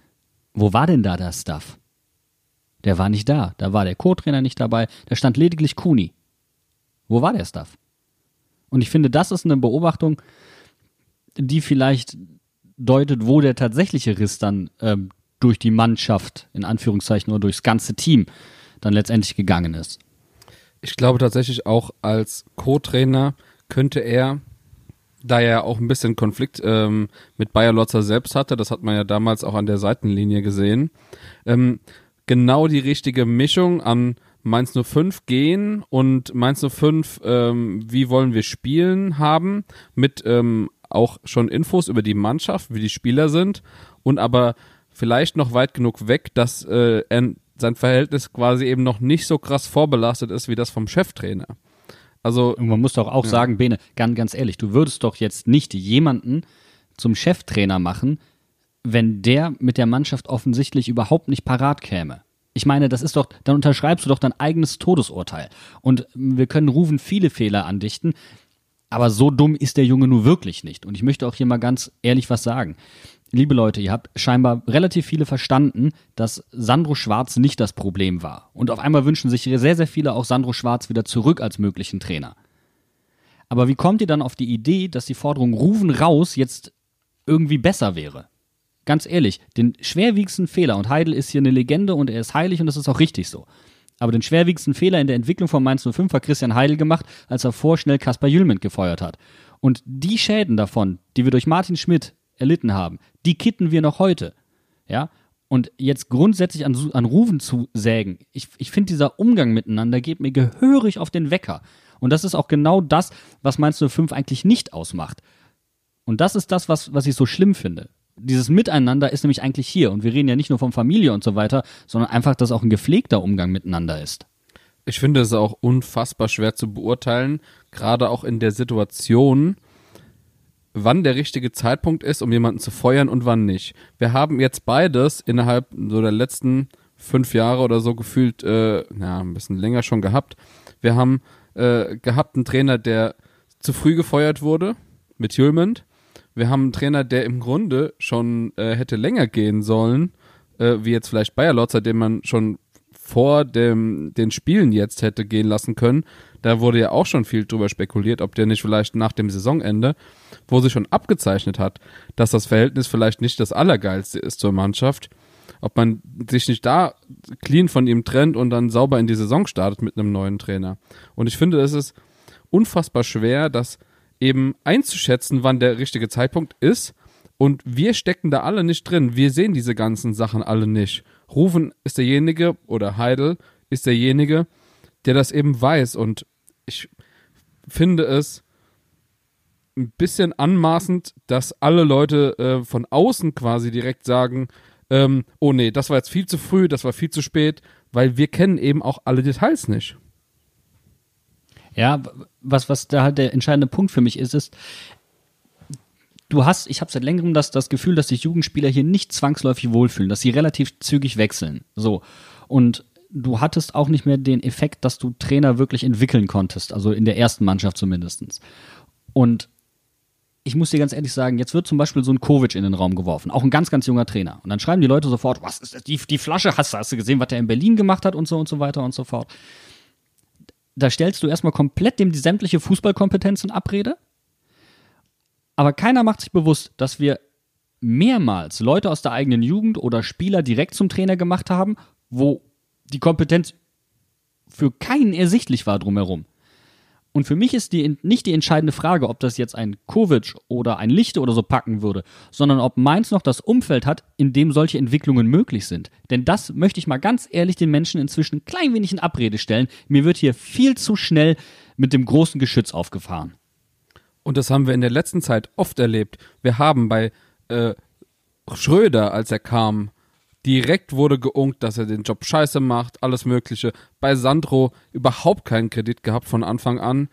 wo war denn da der Stuff? Der war nicht da. Da war der Co-Trainer nicht dabei. Da stand lediglich Kuni. Wo war der Stuff? Und ich finde, das ist eine Beobachtung, die vielleicht deutet, wo der tatsächliche Riss dann ähm, durch die Mannschaft, in Anführungszeichen, oder durchs ganze Team dann letztendlich gegangen ist. Ich glaube tatsächlich auch als Co-Trainer könnte er, da er auch ein bisschen Konflikt ähm, mit Bayer Lotzer selbst hatte, das hat man ja damals auch an der Seitenlinie gesehen, ähm, genau die richtige Mischung an Mainz 05 gehen und Mainz 05, ähm, wie wollen wir spielen haben, mit ähm, auch schon Infos über die Mannschaft, wie die Spieler sind und aber vielleicht noch weit genug weg, dass äh, sein Verhältnis quasi eben noch nicht so krass vorbelastet ist wie das vom Cheftrainer. Also und man muss doch auch ja. sagen, Bene, ganz, ganz ehrlich, du würdest doch jetzt nicht jemanden zum Cheftrainer machen, wenn der mit der Mannschaft offensichtlich überhaupt nicht parat käme. Ich meine, das ist doch, dann unterschreibst du doch dein eigenes Todesurteil. Und wir können Rufen viele Fehler andichten, aber so dumm ist der Junge nur wirklich nicht. Und ich möchte auch hier mal ganz ehrlich was sagen liebe Leute, ihr habt scheinbar relativ viele verstanden, dass Sandro Schwarz nicht das Problem war. Und auf einmal wünschen sich sehr, sehr viele auch Sandro Schwarz wieder zurück als möglichen Trainer. Aber wie kommt ihr dann auf die Idee, dass die Forderung Rufen raus jetzt irgendwie besser wäre? Ganz ehrlich, den schwerwiegendsten Fehler, und Heidel ist hier eine Legende und er ist heilig und das ist auch richtig so. Aber den schwerwiegendsten Fehler in der Entwicklung von Mainz 05 hat Christian Heidel gemacht, als er vorschnell Kaspar Jülment gefeuert hat. Und die Schäden davon, die wir durch Martin Schmidt erlitten haben, die kitten wir noch heute. Ja, und jetzt grundsätzlich an, an Rufen zu sägen, ich, ich finde, dieser Umgang miteinander geht mir gehörig auf den Wecker. Und das ist auch genau das, was Mainz 05 eigentlich nicht ausmacht. Und das ist das, was, was ich so schlimm finde. Dieses Miteinander ist nämlich eigentlich hier. Und wir reden ja nicht nur von Familie und so weiter, sondern einfach, dass auch ein gepflegter Umgang miteinander ist. Ich finde es auch unfassbar schwer zu beurteilen, gerade auch in der Situation, wann der richtige Zeitpunkt ist, um jemanden zu feuern und wann nicht. Wir haben jetzt beides innerhalb so der letzten fünf Jahre oder so gefühlt, äh, ja, ein bisschen länger schon gehabt. Wir haben äh, gehabt einen Trainer, der zu früh gefeuert wurde mit Hjulmand. Wir haben einen Trainer, der im Grunde schon äh, hätte länger gehen sollen, äh, wie jetzt vielleicht Bayer Lotzer, den man schon vor dem, den Spielen jetzt hätte gehen lassen können. Da wurde ja auch schon viel drüber spekuliert, ob der nicht vielleicht nach dem Saisonende, wo sich schon abgezeichnet hat, dass das Verhältnis vielleicht nicht das Allergeilste ist zur Mannschaft, ob man sich nicht da clean von ihm trennt und dann sauber in die Saison startet mit einem neuen Trainer. Und ich finde, es ist unfassbar schwer, das eben einzuschätzen, wann der richtige Zeitpunkt ist. Und wir stecken da alle nicht drin. Wir sehen diese ganzen Sachen alle nicht. Rufen ist derjenige oder Heidel ist derjenige, der das eben weiß. Und ich finde es ein bisschen anmaßend, dass alle Leute äh, von außen quasi direkt sagen, ähm, oh nee, das war jetzt viel zu früh, das war viel zu spät, weil wir kennen eben auch alle Details nicht. Ja, was, was da halt der entscheidende Punkt für mich ist, ist, du hast, ich habe seit längerem das, das Gefühl, dass sich Jugendspieler hier nicht zwangsläufig wohlfühlen, dass sie relativ zügig wechseln. So. Und du hattest auch nicht mehr den Effekt, dass du Trainer wirklich entwickeln konntest, also in der ersten Mannschaft zumindest. Und ich muss dir ganz ehrlich sagen, jetzt wird zum Beispiel so ein Kovic in den Raum geworfen, auch ein ganz, ganz junger Trainer. Und dann schreiben die Leute sofort, was ist das? Die, die Flasche, hast, hast du gesehen, was der in Berlin gemacht hat und so und so weiter und so fort da stellst du erstmal komplett dem die sämtliche Fußballkompetenz in Abrede. Aber keiner macht sich bewusst, dass wir mehrmals Leute aus der eigenen Jugend oder Spieler direkt zum Trainer gemacht haben, wo die Kompetenz für keinen ersichtlich war drumherum. Und für mich ist die, nicht die entscheidende Frage, ob das jetzt ein Kovic oder ein Lichte oder so packen würde, sondern ob Mainz noch das Umfeld hat, in dem solche Entwicklungen möglich sind. Denn das möchte ich mal ganz ehrlich den Menschen inzwischen ein klein wenig in Abrede stellen. Mir wird hier viel zu schnell mit dem großen Geschütz aufgefahren. Und das haben wir in der letzten Zeit oft erlebt. Wir haben bei äh, Schröder, als er kam, direkt wurde geunkt, dass er den Job scheiße macht, alles Mögliche. Bei Sandro überhaupt keinen Kredit gehabt von Anfang an.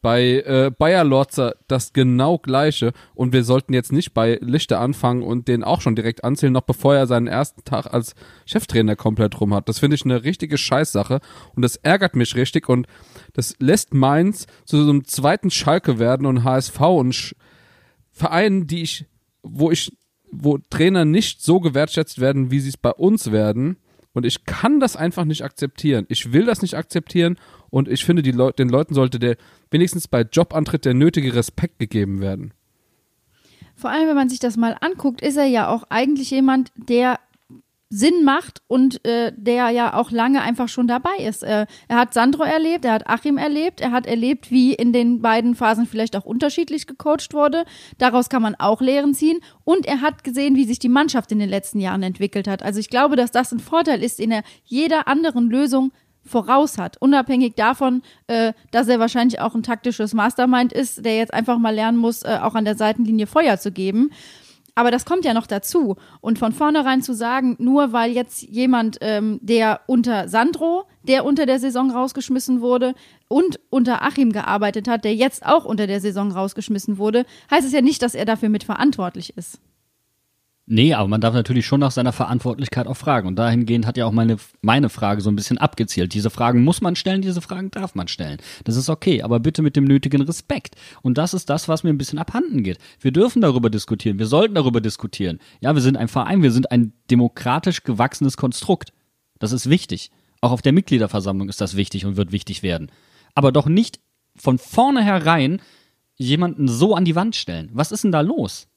Bei äh, Bayer Lorzer das genau gleiche. Und wir sollten jetzt nicht bei Lichte anfangen und den auch schon direkt anzählen, noch bevor er seinen ersten Tag als Cheftrainer komplett rum hat. Das finde ich eine richtige Scheißsache. Und das ärgert mich richtig. Und das lässt Mainz zu so einem zweiten Schalke werden und HSV und Sch Vereinen, die ich, wo ich wo Trainer nicht so gewertschätzt werden, wie sie es bei uns werden. Und ich kann das einfach nicht akzeptieren. Ich will das nicht akzeptieren und ich finde, Leu den Leuten sollte der wenigstens bei Jobantritt der nötige Respekt gegeben werden. Vor allem, wenn man sich das mal anguckt, ist er ja auch eigentlich jemand, der Sinn macht und äh, der ja auch lange einfach schon dabei ist. Äh, er hat Sandro erlebt, er hat Achim erlebt, er hat erlebt, wie in den beiden Phasen vielleicht auch unterschiedlich gecoacht wurde. Daraus kann man auch Lehren ziehen. Und er hat gesehen, wie sich die Mannschaft in den letzten Jahren entwickelt hat. Also ich glaube, dass das ein Vorteil ist, den er jeder anderen Lösung voraus hat. Unabhängig davon, äh, dass er wahrscheinlich auch ein taktisches Mastermind ist, der jetzt einfach mal lernen muss, äh, auch an der Seitenlinie Feuer zu geben. Aber das kommt ja noch dazu. Und von vornherein zu sagen, nur weil jetzt jemand, ähm, der unter Sandro, der unter der Saison rausgeschmissen wurde, und unter Achim gearbeitet hat, der jetzt auch unter der Saison rausgeschmissen wurde, heißt es ja nicht, dass er dafür mitverantwortlich ist. Nee, aber man darf natürlich schon nach seiner Verantwortlichkeit auch fragen. Und dahingehend hat ja auch meine, meine Frage so ein bisschen abgezielt. Diese Fragen muss man stellen, diese Fragen darf man stellen. Das ist okay, aber bitte mit dem nötigen Respekt. Und das ist das, was mir ein bisschen abhanden geht. Wir dürfen darüber diskutieren, wir sollten darüber diskutieren. Ja, wir sind ein Verein, wir sind ein demokratisch gewachsenes Konstrukt. Das ist wichtig. Auch auf der Mitgliederversammlung ist das wichtig und wird wichtig werden. Aber doch nicht von vornherein jemanden so an die Wand stellen. Was ist denn da los?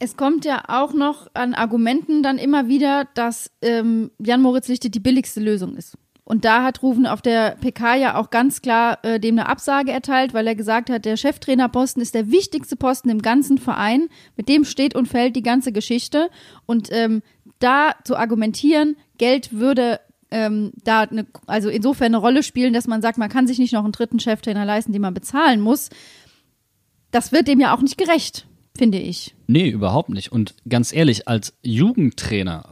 Es kommt ja auch noch an Argumenten dann immer wieder, dass ähm, Jan Moritz Lichte die billigste Lösung ist. Und da hat Rufen auf der PK ja auch ganz klar äh, dem eine Absage erteilt, weil er gesagt hat, der Cheftrainerposten ist der wichtigste Posten im ganzen Verein. Mit dem steht und fällt die ganze Geschichte. Und ähm, da zu argumentieren, Geld würde ähm, da eine, also insofern eine Rolle spielen, dass man sagt, man kann sich nicht noch einen dritten Cheftrainer leisten, den man bezahlen muss. Das wird dem ja auch nicht gerecht finde ich. Nee, überhaupt nicht. Und ganz ehrlich, als Jugendtrainer,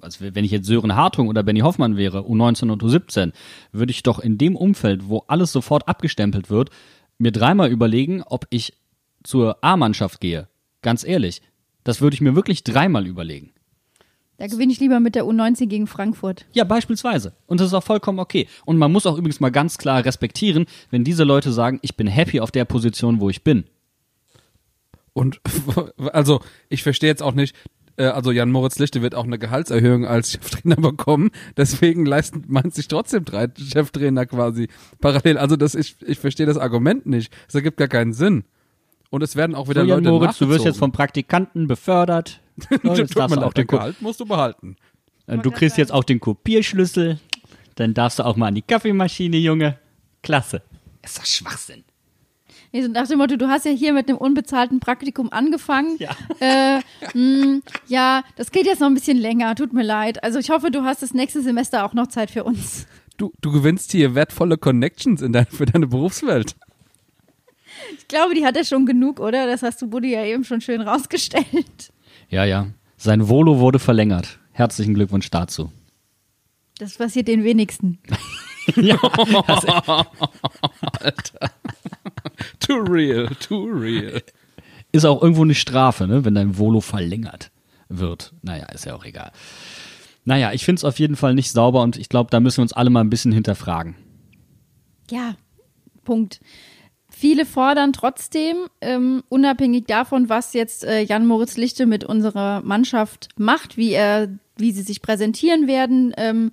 also wenn ich jetzt Sören Hartung oder Benny Hoffmann wäre, U19 und U17, würde ich doch in dem Umfeld, wo alles sofort abgestempelt wird, mir dreimal überlegen, ob ich zur A-Mannschaft gehe. Ganz ehrlich, das würde ich mir wirklich dreimal überlegen. Da gewinne ich lieber mit der U19 gegen Frankfurt. Ja, beispielsweise. Und das ist auch vollkommen okay. Und man muss auch übrigens mal ganz klar respektieren, wenn diese Leute sagen, ich bin happy auf der Position, wo ich bin. Und also, ich verstehe jetzt auch nicht, äh, also Jan Moritz Lichte wird auch eine Gehaltserhöhung als Cheftrainer bekommen, deswegen leisten man sich trotzdem drei Cheftrainer quasi parallel. Also das ich, ich verstehe das Argument nicht. Das ergibt gar keinen Sinn. Und es werden auch wieder So, Jan Leute Moritz, du wirst jetzt vom Praktikanten befördert. So, Tut jetzt darfst du auch den, Gehalt musst du behalten. äh, du kriegst jetzt auch den Kopierschlüssel. Dann darfst du auch mal an die Kaffeemaschine, Junge. Klasse. Ist doch Schwachsinn. Nee, so nach dem Motto, du hast ja hier mit einem unbezahlten Praktikum angefangen. Ja. Äh, mh, ja, das geht jetzt noch ein bisschen länger, tut mir leid. Also ich hoffe, du hast das nächste Semester auch noch Zeit für uns. Du, du gewinnst hier wertvolle Connections in dein, für deine Berufswelt. Ich glaube, die hat er schon genug, oder? Das hast du Buddy ja eben schon schön rausgestellt. Ja, ja. Sein Volo wurde verlängert. Herzlichen Glückwunsch dazu. Das passiert den wenigsten. ja, Too real, too real. ist auch irgendwo eine Strafe, ne, wenn dein Volo verlängert wird. Naja, ist ja auch egal. Naja, ich finde es auf jeden Fall nicht sauber und ich glaube, da müssen wir uns alle mal ein bisschen hinterfragen. Ja, Punkt. Viele fordern trotzdem, ähm, unabhängig davon, was jetzt äh, Jan Moritz Lichte mit unserer Mannschaft macht, wie er, wie sie sich präsentieren werden, ähm,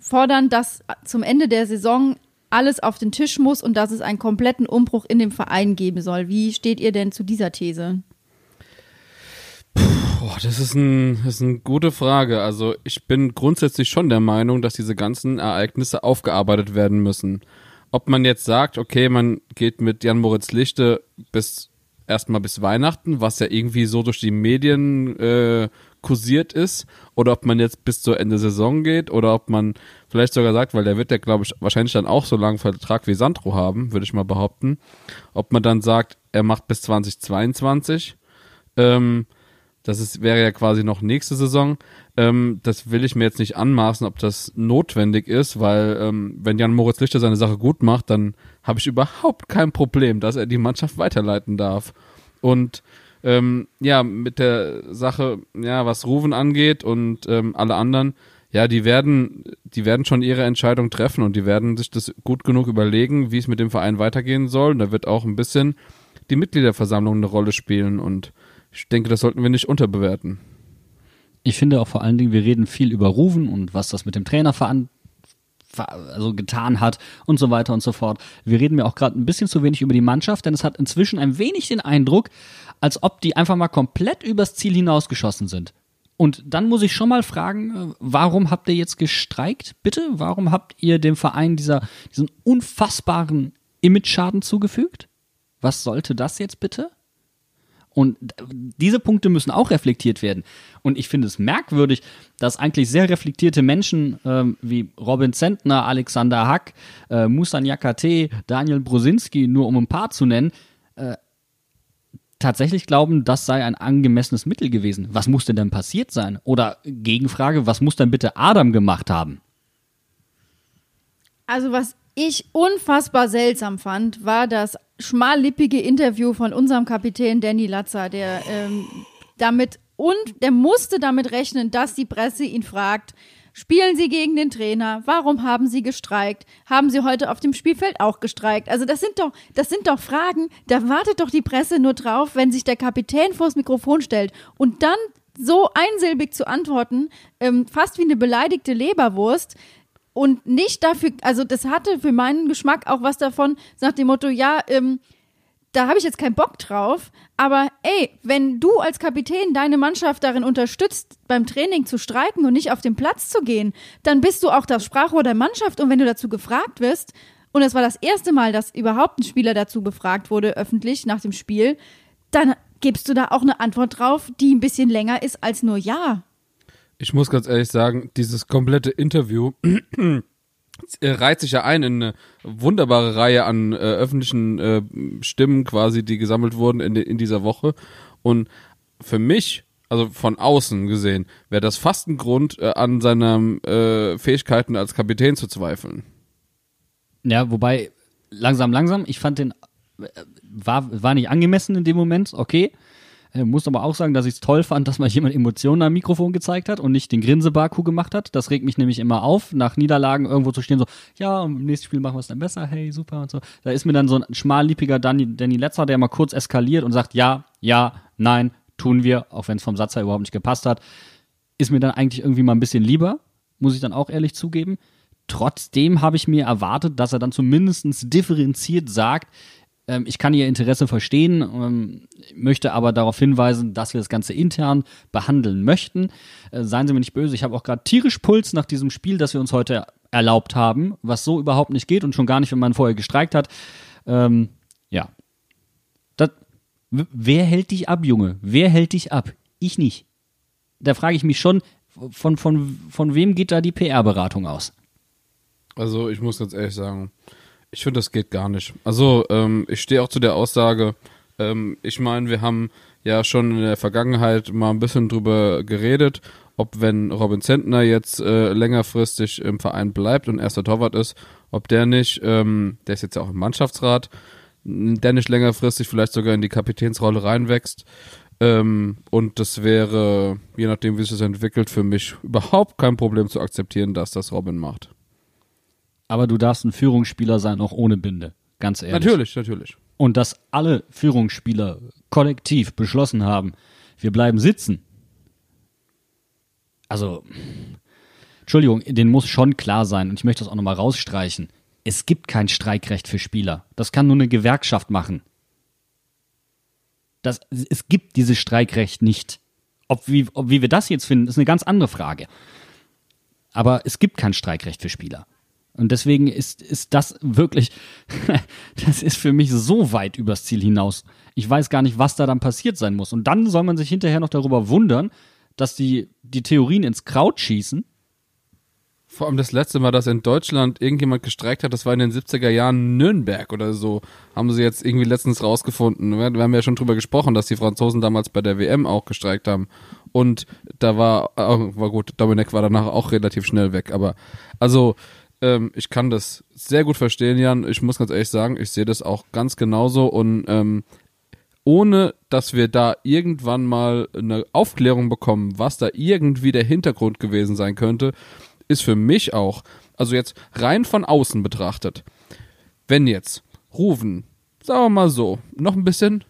fordern, dass zum Ende der Saison alles auf den Tisch muss und dass es einen kompletten Umbruch in dem Verein geben soll. Wie steht ihr denn zu dieser These? Boah, das ist, ein, das ist eine gute Frage. Also ich bin grundsätzlich schon der Meinung, dass diese ganzen Ereignisse aufgearbeitet werden müssen. Ob man jetzt sagt, okay, man geht mit Jan Moritz Lichte bis erstmal bis Weihnachten, was ja irgendwie so durch die Medien äh, kursiert ist, oder ob man jetzt bis zur Ende Saison geht, oder ob man vielleicht sogar sagt, weil der wird ja, glaube ich, wahrscheinlich dann auch so langen Vertrag wie Sandro haben, würde ich mal behaupten, ob man dann sagt, er macht bis 2022. Ähm, das ist, wäre ja quasi noch nächste Saison. Ähm, das will ich mir jetzt nicht anmaßen, ob das notwendig ist, weil ähm, wenn Jan Moritz Lichter seine Sache gut macht, dann habe ich überhaupt kein Problem, dass er die Mannschaft weiterleiten darf. Und ähm, ja, mit der Sache, ja, was Ruven angeht und ähm, alle anderen, ja, die werden, die werden schon ihre Entscheidung treffen und die werden sich das gut genug überlegen, wie es mit dem Verein weitergehen soll. Und da wird auch ein bisschen die Mitgliederversammlung eine Rolle spielen und ich denke, das sollten wir nicht unterbewerten. Ich finde auch vor allen Dingen, wir reden viel über Ruven und was das mit dem Trainer veran ver- also getan hat und so weiter und so fort. Wir reden mir auch gerade ein bisschen zu wenig über die Mannschaft, denn es hat inzwischen ein wenig den Eindruck, als ob die einfach mal komplett übers Ziel hinausgeschossen sind. Und dann muss ich schon mal fragen, äh, warum habt ihr jetzt gestreikt, bitte? Warum habt ihr dem Verein dieser, diesen unfassbaren Image-Schaden zugefügt? Was sollte das jetzt bitte? Und diese Punkte müssen auch reflektiert werden. Und ich finde es merkwürdig, dass eigentlich sehr reflektierte Menschen ähm, wie Robin Zentner, Alexander Hack, äh, Musan Yakate, Daniel Brosinski, nur um ein paar zu nennen, äh, tatsächlich glauben, das sei ein angemessenes Mittel gewesen. Was muss denn dann passiert sein? Oder Gegenfrage, was muss denn bitte Adam gemacht haben? Also was ich unfassbar seltsam fand, war das schmallippige Interview von unserem Kapitän Danny Latzer, der ähm, damit und der musste damit rechnen, dass die Presse ihn fragt, spielen Sie gegen den Trainer? Warum haben Sie gestreikt? Haben Sie heute auf dem Spielfeld auch gestreikt? Also das sind doch, das sind doch Fragen, da wartet doch die Presse nur drauf, wenn sich der Kapitän vors Mikrofon stellt und dann so einsilbig zu antworten, ähm, fast wie eine beleidigte Leberwurst, und nicht dafür, also das hatte für meinen Geschmack auch was davon, nach dem Motto, ja, ähm, da habe ich jetzt keinen Bock drauf, aber ey, wenn du als Kapitän deine Mannschaft darin unterstützt, beim Training zu streiken und nicht auf den Platz zu gehen, dann bist du auch das Sprachrohr der Mannschaft und wenn du dazu gefragt wirst, und es war das erste Mal, dass überhaupt ein Spieler dazu befragt wurde, öffentlich nach dem Spiel, dann gibst du da auch eine Antwort drauf, die ein bisschen länger ist als nur Ja. Ich muss ganz ehrlich sagen, dieses komplette Interview äh, reiht sich ja ein in eine wunderbare Reihe an äh, öffentlichen äh, Stimmen quasi, die gesammelt wurden in, in dieser Woche. Und für mich, also von außen gesehen, wäre das fast ein Grund, äh, an seinen äh, Fähigkeiten als Kapitän zu zweifeln. Ja, wobei, langsam, langsam, ich fand den, äh, war, war nicht angemessen in dem Moment, okay. Äh, muss aber auch sagen, dass ich es toll fand, dass mal jemand Emotionen am Mikrofon gezeigt hat und nicht den Grinsebaku gemacht hat. Das regt mich nämlich immer auf, nach Niederlagen irgendwo zu stehen, so, ja, im nächsten Spiel machen wir es dann besser, hey, super und so. Da ist mir dann so ein schmalliebiger Danny, Danny Letzer, der mal kurz eskaliert und sagt, ja, ja, nein, tun wir, auch wenn es vom Satz her überhaupt nicht gepasst hat. Ist mir dann eigentlich irgendwie mal ein bisschen lieber, muss ich dann auch ehrlich zugeben. Trotzdem habe ich mir erwartet, dass er dann zumindest differenziert sagt, ich kann Ihr Interesse verstehen, ähm, möchte aber darauf hinweisen, dass wir das Ganze intern behandeln möchten. Äh, seien Sie mir nicht böse, ich habe auch gerade tierisch Puls nach diesem Spiel, das wir uns heute erlaubt haben, was so überhaupt nicht geht und schon gar nicht, wenn man vorher gestreikt hat. Ähm, ja. Das, wer hält dich ab, Junge? Wer hält dich ab? Ich nicht. Da frage ich mich schon, von, von, von wem geht da die PR-Beratung aus? Also ich muss ganz ehrlich sagen, ich finde, das geht gar nicht. Also, ähm, ich stehe auch zu der Aussage, ähm, ich meine, wir haben ja schon in der Vergangenheit mal ein bisschen drüber geredet, ob wenn Robin Zentner jetzt äh, längerfristig im Verein bleibt und erster Torwart ist, ob der nicht, ähm, der ist jetzt ja auch im Mannschaftsrat, der nicht längerfristig vielleicht sogar in die Kapitänsrolle reinwächst. Ähm, und das wäre, je nachdem, wie sich das entwickelt, für mich überhaupt kein Problem zu akzeptieren, dass das Robin macht. Aber du darfst ein Führungsspieler sein, auch ohne Binde. Ganz ehrlich. Natürlich, natürlich. Und dass alle Führungsspieler kollektiv beschlossen haben, wir bleiben sitzen. Also, Entschuldigung, den muss schon klar sein, und ich möchte das auch nochmal rausstreichen. Es gibt kein Streikrecht für Spieler. Das kann nur eine Gewerkschaft machen. Das, es gibt dieses Streikrecht nicht. Ob wie, ob wie wir das jetzt finden, ist eine ganz andere Frage. Aber es gibt kein Streikrecht für Spieler. Und deswegen ist, ist das wirklich, das ist für mich so weit übers Ziel hinaus. Ich weiß gar nicht, was da dann passiert sein muss. Und dann soll man sich hinterher noch darüber wundern, dass die, die Theorien ins Kraut schießen. Vor allem das letzte Mal, dass in Deutschland irgendjemand gestreikt hat, das war in den 70er Jahren Nürnberg oder so. Haben sie jetzt irgendwie letztens rausgefunden. Wir haben ja schon drüber gesprochen, dass die Franzosen damals bei der WM auch gestreikt haben. Und da war, oh, war gut, Dominik war danach auch relativ schnell weg. Aber also, ähm, ich kann das sehr gut verstehen, Jan. Ich muss ganz ehrlich sagen, ich sehe das auch ganz genauso und ähm, ohne dass wir da irgendwann mal eine Aufklärung bekommen, was da irgendwie der Hintergrund gewesen sein könnte, ist für mich auch, also jetzt rein von außen betrachtet, wenn jetzt Rufen, sagen wir mal so, noch ein bisschen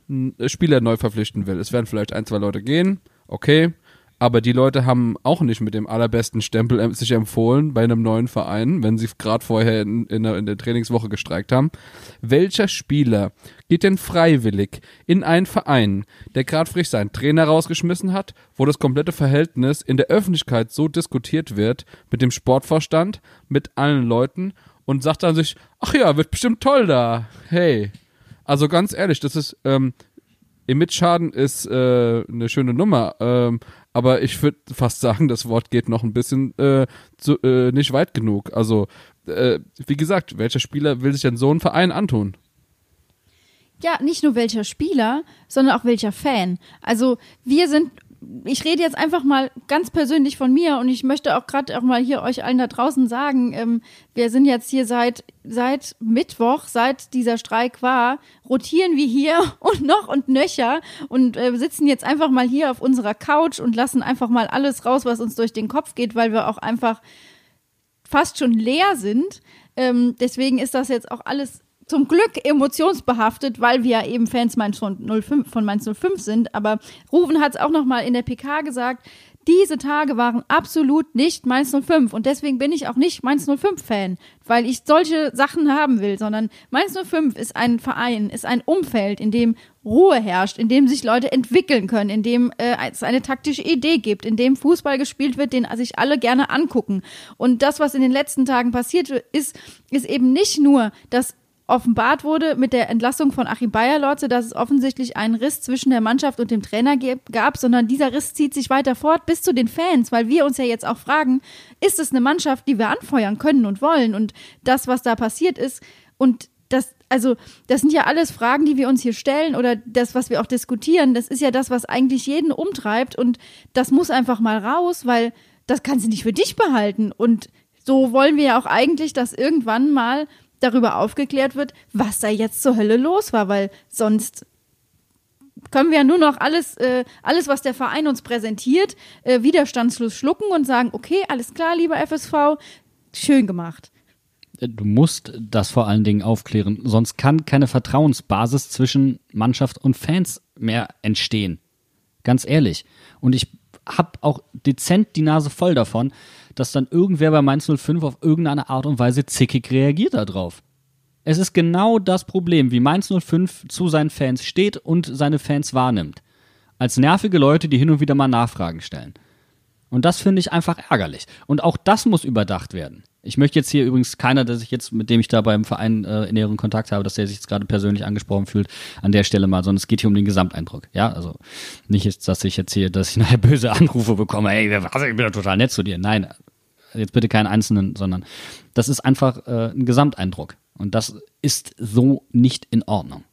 Spieler neu verpflichten will, es werden vielleicht ein, zwei Leute gehen, okay, aber die Leute haben auch nicht mit dem allerbesten Stempel sich empfohlen bei einem neuen Verein, wenn sie gerade vorher in, in, der, in, der, Trainingswoche gestreikt haben. Welcher Spieler geht denn freiwillig in einen Verein, der gerade frisch seinen Trainer rausgeschmissen hat, wo das komplette Verhältnis in der Öffentlichkeit so diskutiert wird mit dem Sportvorstand, mit allen Leuten und sagt dann sich, ach ja, wird bestimmt toll da. Hey. Also ganz ehrlich, das ist ähm, Image-Schaden ist äh, eine schöne Nummer, ähm, aber ich würde fast sagen, das Wort geht noch ein bisschen äh, zu, äh, nicht weit genug. Also, äh, wie gesagt, welcher Spieler will sich denn so einen Verein antun? Ja, nicht nur welcher Spieler, sondern auch welcher Fan. Also wir sind ich rede jetzt einfach mal ganz persönlich von mir und ich möchte auch gerade auch mal hier euch allen da draußen sagen, ähm, wir sind jetzt hier seit, seit Mittwoch, seit dieser Streik war, rotieren wir hier und noch und nöcher und äh, sitzen jetzt einfach mal hier auf unserer Couch und lassen einfach mal alles raus, was uns durch den Kopf geht, weil wir auch einfach fast schon leer sind. Ähm, deswegen ist das jetzt auch alles zum Glück emotionsbehaftet, weil wir ja eben Fans Mainz von, 05, von Mainz 05 sind. Aber Ruven hat es auch noch mal in der PK gesagt, diese Tage waren absolut nicht Mainz 05 und deswegen bin ich auch nicht Mainz 05 Fan, weil ich solche Sachen haben will, sondern Mainz 05 ist ein Verein, ist ein Umfeld, in dem Ruhe herrscht, in dem sich Leute entwickeln können, in dem äh, es eine taktische Idee gibt, in dem Fußball gespielt wird, den sich alle gerne angucken. Und das, was in den letzten Tagen passiert ist, ist eben nicht nur, dass offenbart wurde mit der Entlassung von Achim Bayerlotze, dass es offensichtlich einen Riss zwischen der Mannschaft und dem Trainer gab, sondern dieser Riss zieht sich weiter fort bis zu den Fans, weil wir uns ja jetzt auch fragen, ist es eine Mannschaft, die wir anfeuern können und wollen? Und das, was da passiert ist, und das, also, das sind ja alles Fragen, die wir uns hier stellen oder das, was wir auch diskutieren, das ist ja das, was eigentlich jeden umtreibt und das muss einfach mal raus, weil das kannst du nicht für dich behalten und so wollen wir ja auch eigentlich, dass irgendwann mal darüber aufgeklärt wird, was da jetzt zur Hölle los war, weil sonst können wir ja nur noch alles, äh, alles, was der Verein uns präsentiert, äh, widerstandslos schlucken und sagen, okay, alles klar, lieber FSV, schön gemacht. Du musst das vor allen Dingen aufklären, sonst kann keine Vertrauensbasis zwischen Mannschaft und Fans mehr entstehen. Ganz ehrlich. Und ich habe auch dezent die Nase voll davon, dass dann irgendwer bei Mainz 05 auf irgendeine Art und Weise zickig reagiert darauf. Es ist genau das Problem, wie Mainz 05 zu seinen Fans steht und seine Fans wahrnimmt. Als nervige Leute, die hin und wieder mal Nachfragen stellen. Und das finde ich einfach ärgerlich. Und auch das muss überdacht werden. Ich möchte jetzt hier übrigens keiner, der sich jetzt, mit dem ich da beim Verein äh, in näheren Kontakt habe, dass der sich jetzt gerade persönlich angesprochen fühlt, an der Stelle mal, sondern es geht hier um den Gesamteindruck. Ja, also nicht jetzt, dass ich jetzt hier, dass ich nachher böse Anrufe bekomme, ey, was, ich bin ja total nett zu dir. Nein, jetzt bitte keinen Einzelnen, sondern das ist einfach äh, ein Gesamteindruck. Und das ist so nicht in Ordnung.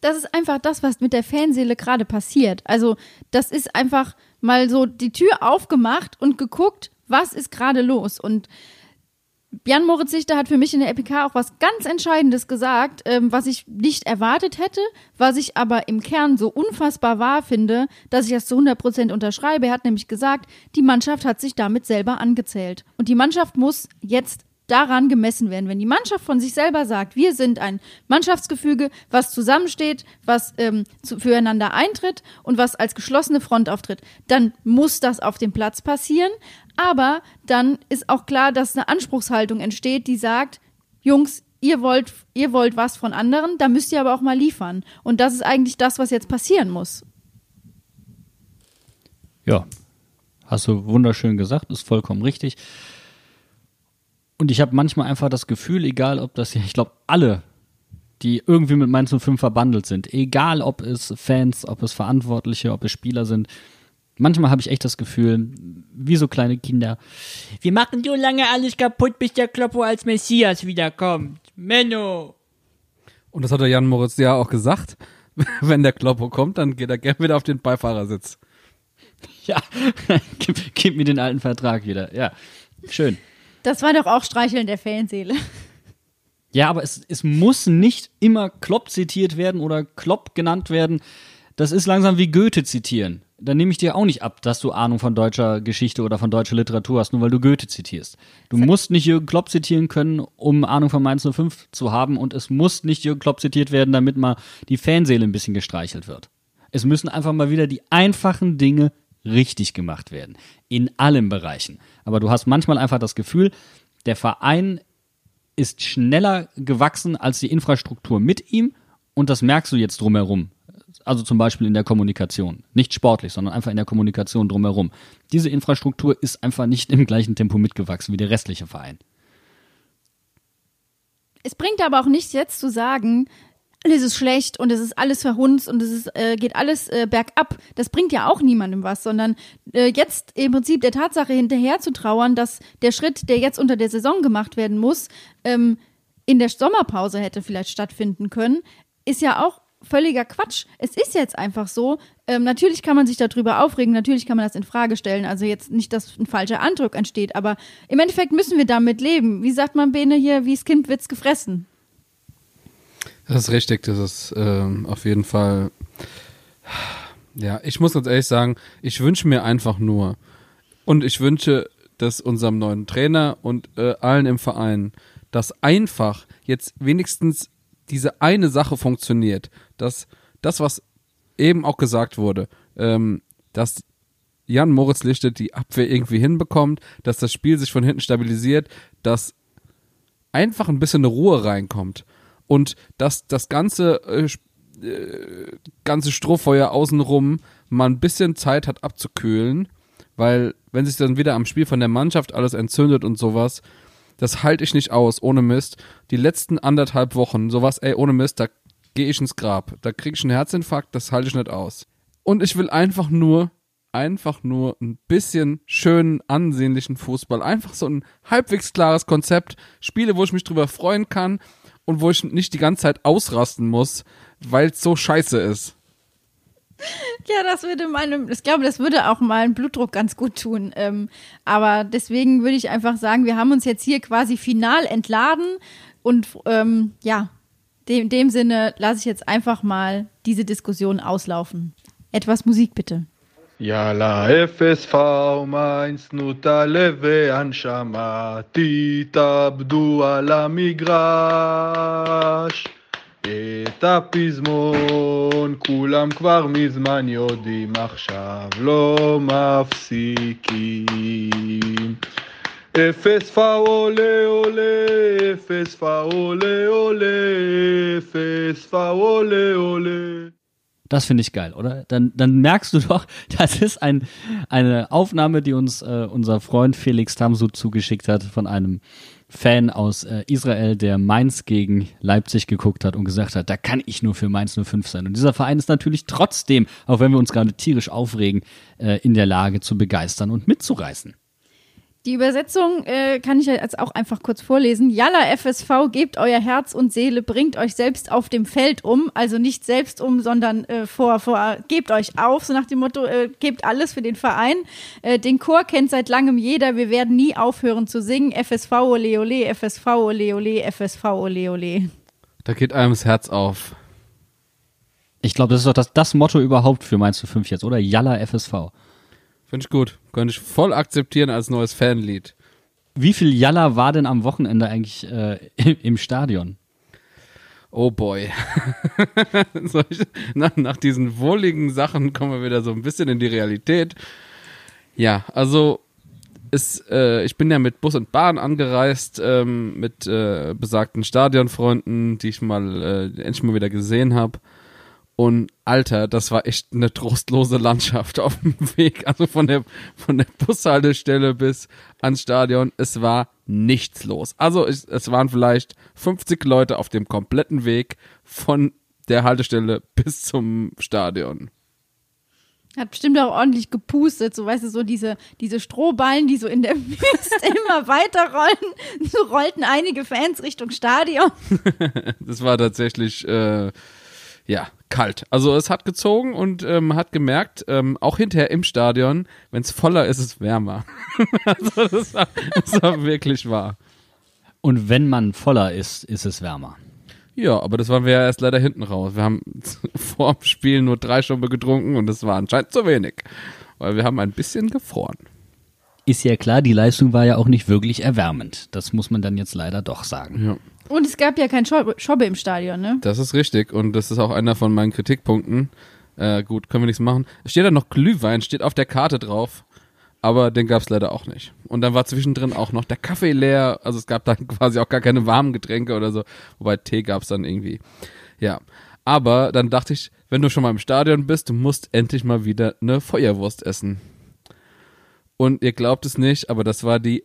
Das ist einfach das, was mit der Fanseele gerade passiert. Also, das ist einfach mal so die Tür aufgemacht und geguckt, was ist gerade los. Und Jan Moritz Lichter hat für mich in der EPK auch was ganz Entscheidendes gesagt, ähm, was ich nicht erwartet hätte, was ich aber im Kern so unfassbar wahr finde, dass ich das zu 100 Prozent unterschreibe. Er hat nämlich gesagt, die Mannschaft hat sich damit selber angezählt. Und die Mannschaft muss jetzt daran gemessen werden. Wenn die Mannschaft von sich selber sagt, wir sind ein Mannschaftsgefüge, was zusammensteht, was ähm, zu, füreinander eintritt und was als geschlossene Front auftritt, dann muss das auf dem Platz passieren. Aber dann ist auch klar, dass eine Anspruchshaltung entsteht, die sagt, Jungs, ihr wollt, ihr wollt was von anderen, da müsst ihr aber auch mal liefern. Und das ist eigentlich das, was jetzt passieren muss. Ja, hast du wunderschön gesagt, ist vollkommen richtig. Und ich habe manchmal einfach das Gefühl, egal ob das, ich glaube, alle, die irgendwie mit Mainz 05 verbandelt sind, egal ob es Fans, ob es Verantwortliche, ob es Spieler sind, manchmal habe ich echt das Gefühl, wie so kleine Kinder, wir machen so lange alles kaputt, bis der Kloppo als Messias wiederkommt. Menno! Und das hat der Jan Moritz ja auch gesagt. Wenn der Kloppo kommt, dann geht er gerne wieder auf den Beifahrersitz. Ja, gib, gib mir den alten Vertrag wieder. Ja, schön. Das war doch auch Streicheln der Fanseele. Ja, aber es, es muss nicht immer Klopp zitiert werden oder Klopp genannt werden. Das ist langsam wie Goethe zitieren. Da nehme ich dir auch nicht ab, dass du Ahnung von deutscher Geschichte oder von deutscher Literatur hast, nur weil du Goethe zitierst. Du musst nicht Jürgen Klopp zitieren können, um Ahnung von Mainz 05 zu haben und es muss nicht Jürgen Klopp zitiert werden, damit mal die Fanseele ein bisschen gestreichelt wird. Es müssen einfach mal wieder die einfachen Dinge richtig gemacht werden. In allen Bereichen. Aber du hast manchmal einfach das Gefühl, der Verein ist schneller gewachsen als die Infrastruktur mit ihm und das merkst du jetzt drumherum. Also zum Beispiel in der Kommunikation. Nicht sportlich, sondern einfach in der Kommunikation drumherum. Diese Infrastruktur ist einfach nicht im gleichen Tempo mitgewachsen wie der restliche Verein. Es bringt aber auch nichts jetzt zu sagen, alles ist schlecht und es ist alles verhunzt und es ist, äh, geht alles äh, bergab. Das bringt ja auch niemandem was, sondern äh, jetzt im Prinzip der Tatsache hinterher zu trauern, dass der Schritt, der jetzt unter der Saison gemacht werden muss, ähm, in der Sommerpause hätte vielleicht stattfinden können, ist ja auch völliger Quatsch. Es ist jetzt einfach so. Ähm, natürlich kann man sich darüber aufregen, natürlich kann man das in Frage stellen. Also jetzt nicht, dass ein falscher Eindruck entsteht, aber im Endeffekt müssen wir damit leben. Wie sagt man Bene hier, wie's Kind wird's gefressen. Das ist richtig, das ist ähm, auf jeden Fall. Ja, ich muss ganz ehrlich sagen, ich wünsche mir einfach nur und ich wünsche, dass unserem neuen Trainer und äh, allen im Verein, dass einfach jetzt wenigstens diese eine Sache funktioniert, dass das, was eben auch gesagt wurde, ähm, dass Jan Moritz Lichte die Abwehr irgendwie hinbekommt, dass das Spiel sich von hinten stabilisiert, dass einfach ein bisschen eine Ruhe reinkommt und dass das ganze äh, äh, ganze Strohfeuer außenrum mal ein bisschen Zeit hat abzukühlen, weil wenn sich dann wieder am Spiel von der Mannschaft alles entzündet und sowas, das halte ich nicht aus, ohne Mist. Die letzten anderthalb Wochen, sowas, ey, ohne Mist, da gehe ich ins Grab. Da kriege ich einen Herzinfarkt, das halte ich nicht aus. Und ich will einfach nur, einfach nur ein bisschen schönen, ansehnlichen Fußball. Einfach so ein halbwegs klares Konzept. Spiele, wo ich mich drüber freuen kann und wo ich nicht die ganze Zeit ausrasten muss, weil es so scheiße ist. Ja, das würde meinem, ich glaube, das würde auch meinem Blutdruck ganz gut tun. Ähm, aber deswegen würde ich einfach sagen, wir haben uns jetzt hier quasi final entladen und ähm, ja, In dem Sinne lasse ich jetzt einfach mal diese Diskussion auslaufen. Etwas Musik bitte. יאללה, אפס פאום, איינס נוטלה והנשמה, תתאבדו על המגרש. את הפזמון כולם כבר מזמן יודעים, עכשיו לא מפסיקים. אפס פאו עולה עולה, אפס פאו עולה עולה, אפס פאו עולה עולה. Das finde ich geil, oder? Dann, dann merkst du doch, das ist ein, eine Aufnahme, die uns äh, unser Freund Felix Tamsud zugeschickt hat von einem Fan aus äh, Israel, der Mainz gegen Leipzig geguckt hat und gesagt hat, da kann ich nur für Mainz 05 sein. Und dieser Verein ist natürlich trotzdem, auch wenn wir uns gerade tierisch aufregen, äh, in der Lage zu begeistern und mitzureißen. Die Übersetzung äh, kann ich jetzt auch einfach kurz vorlesen. Yalla FSV, gebt euer Herz und Seele, bringt euch selbst auf dem Feld um. Also nicht selbst um, sondern äh, vor, vor, gebt euch auf, so nach dem Motto, äh, gebt alles für den Verein. Äh, den Chor kennt seit langem jeder. Wir werden nie aufhören zu singen. FSV ole ole, FSV ole ole, FSV ole ole. Da geht einem das Herz auf. Ich glaube, das ist doch das, das Motto überhaupt für Mainz 05 jetzt, oder? Yalla FSV. Finde ich gut. Könnte ich voll akzeptieren als neues Fanlied. Wie viel Yalla war denn am Wochenende eigentlich äh, im Stadion? Oh boy. Nach, nach diesen wohligen Sachen kommen wir wieder so ein bisschen in die Realität. Ja, also es, äh, ich bin ja mit Bus und Bahn angereist, ähm, mit äh, besagten Stadionfreunden, die ich mal äh, endlich mal wieder gesehen habe. Und Alter, das war echt eine trostlose Landschaft auf dem Weg. Also von der, von der Bushaltestelle bis ans Stadion. Es war nichts los. Also es, es waren vielleicht 50 Leute auf dem kompletten Weg von der Haltestelle bis zum Stadion. Hat bestimmt auch ordentlich gepustet, so weißt du, so diese, diese Strohballen, die so in der Wüste immer weiterrollen. So rollten einige Fans Richtung Stadion. das war tatsächlich, äh, ja, kalt. Also es hat gezogen und ähm, hat gemerkt, ähm, auch hinterher im Stadion, wenn es voller ist, ist es wärmer. also das war, das war wirklich wahr. Und wenn man voller ist, ist es wärmer. Ja, aber das waren wir ja erst leider hinten raus. Wir haben vor dem Spiel nur drei Stunden getrunken und das war anscheinend zu wenig. Weil wir haben ein bisschen gefroren. Ist ja klar, die Leistung war ja auch nicht wirklich erwärmend. Das muss man dann jetzt leider doch sagen. Ja. Und es gab ja kein Schobbe, im Stadion, ne? Das ist richtig und das ist auch einer von meinen Kritikpunkten. Äh, gut, können wir nichts machen. Es steht da noch Glühwein, steht auf der Karte drauf, aber den gab es leider auch nicht. Und dann war zwischendrin auch noch der Kaffee leer, also es gab dann quasi auch gar keine warmen Getränke oder so, wobei Tee gab es dann irgendwie. Ja, aber dann dachte ich, wenn du schon mal im Stadion bist, du musst endlich mal wieder eine Feuerwurst essen. Und ihr glaubt es nicht, aber das war die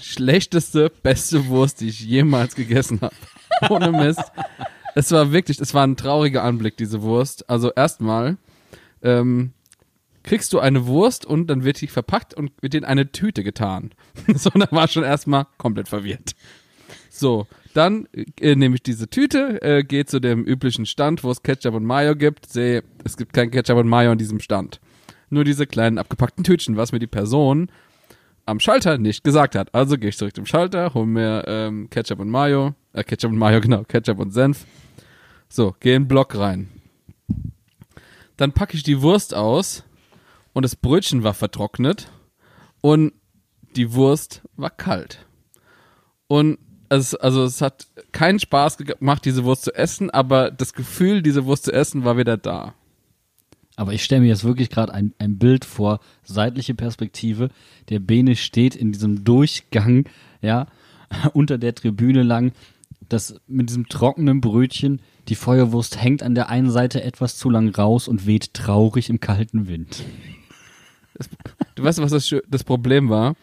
schlechteste, beste Wurst, die ich jemals gegessen habe. Ohne Mist. Es war wirklich, es war ein trauriger Anblick, diese Wurst. Also erstmal ähm, kriegst du eine Wurst und dann wird die verpackt und wird in eine Tüte getan. so, da war schon erstmal komplett verwirrt. So, dann äh, nehme ich diese Tüte, äh, gehe zu dem üblichen Stand, wo es Ketchup und Mayo gibt, sehe, es gibt kein Ketchup und Mayo an diesem Stand. Nur diese kleinen abgepackten Tütchen, was mir die Person am Schalter nicht gesagt hat. Also gehe ich zurück zum Schalter, hole mir ähm, Ketchup und Mayo, äh, Ketchup und Mayo, genau, Ketchup und Senf. So, gehe in den Block rein. Dann packe ich die Wurst aus und das Brötchen war vertrocknet und die Wurst war kalt. Und es, also es hat keinen Spaß gemacht, diese Wurst zu essen, aber das Gefühl, diese Wurst zu essen, war wieder da. Aber ich stelle mir jetzt wirklich gerade ein, ein Bild vor, seitliche Perspektive. Der Bene steht in diesem Durchgang, ja, unter der Tribüne lang. Das mit diesem trockenen Brötchen, die Feuerwurst hängt an der einen Seite etwas zu lang raus und weht traurig im kalten Wind. Das, du weißt, was das, das Problem war?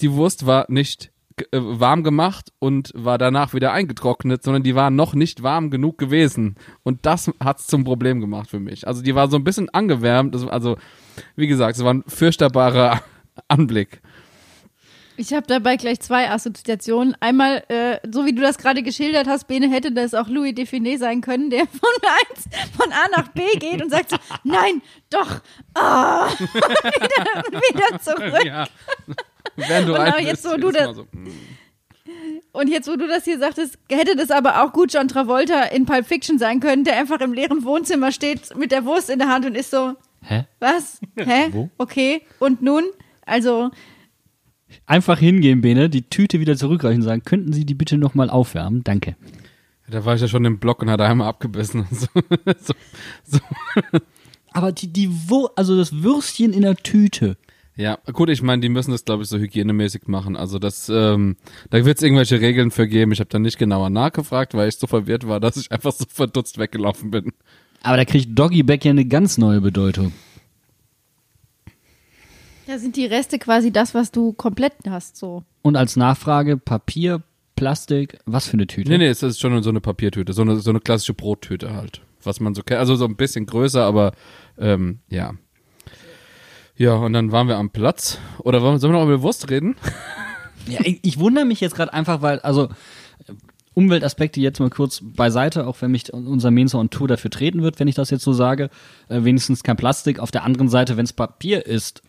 Die Wurst war nicht äh, warm gemacht und war danach wieder eingetrocknet, sondern die war noch nicht warm genug gewesen. Und das hat's zum Problem gemacht für mich. Also die war so ein bisschen angewärmt. Also, wie gesagt, es war ein fürchterbarer Anblick. Ich habe dabei gleich zwei Assoziationen. Einmal, äh, so wie du das gerade geschildert hast, Bene, hätte das auch Louis Define sein können, der von eins von A nach B geht und sagt so, nein, doch, ah, wieder, wieder zurück. Ja. Während du Und ein aber jetzt bist, so, du jedes da- Mal so, mm. Und jetzt, wo du das hier sagtest, hätte das aber auch gut John Travolta in Pulp Fiction sein können, der einfach im leeren Wohnzimmer steht mit der Wurst in der Hand und ist so, Hä? was? Hä? Wo? Okay. Und nun? Also, Einfach hingehen, Bene, die Tüte wieder zurückreichen und sagen, könnten Sie die bitte nochmal aufwärmen? Danke. Da war ich ja schon im Block und hatte einmal abgebissen. So, so, so. Aber die, die, wo, also das Würstchen in der Tüte. Ja, gut, ich meine, die müssen das, glaube ich, so hygienemäßig machen. Also das, ähm, da wird es irgendwelche Regeln für geben. Ich habe da nicht genauer nachgefragt, weil ich so verwirrt war, dass ich einfach so verdutzt weggelaufen bin. Aber da kriegt Doggyback ja eine ganz neue Bedeutung. da sind die Reste quasi das, was du komplett hast, so. Und als Nachfrage, Papier, Plastik, was für eine Tüte? Nee, nee, es ist schon so eine Papiertüte, so eine, so eine klassische Brottüte halt. Was man so kennt. Also so ein bisschen größer, aber ähm, ja. Ja, und dann waren wir am Platz. Oder wollen, sollen wir noch über Wurst reden? Ja, ich, ich wundere mich jetzt gerade einfach, weil, also äh, Umweltaspekte jetzt mal kurz beiseite, auch wenn mich unser Mensa on Tour dafür treten wird, wenn ich das jetzt so sage. Äh, wenigstens kein Plastik. Auf der anderen Seite, wenn es Papier ist,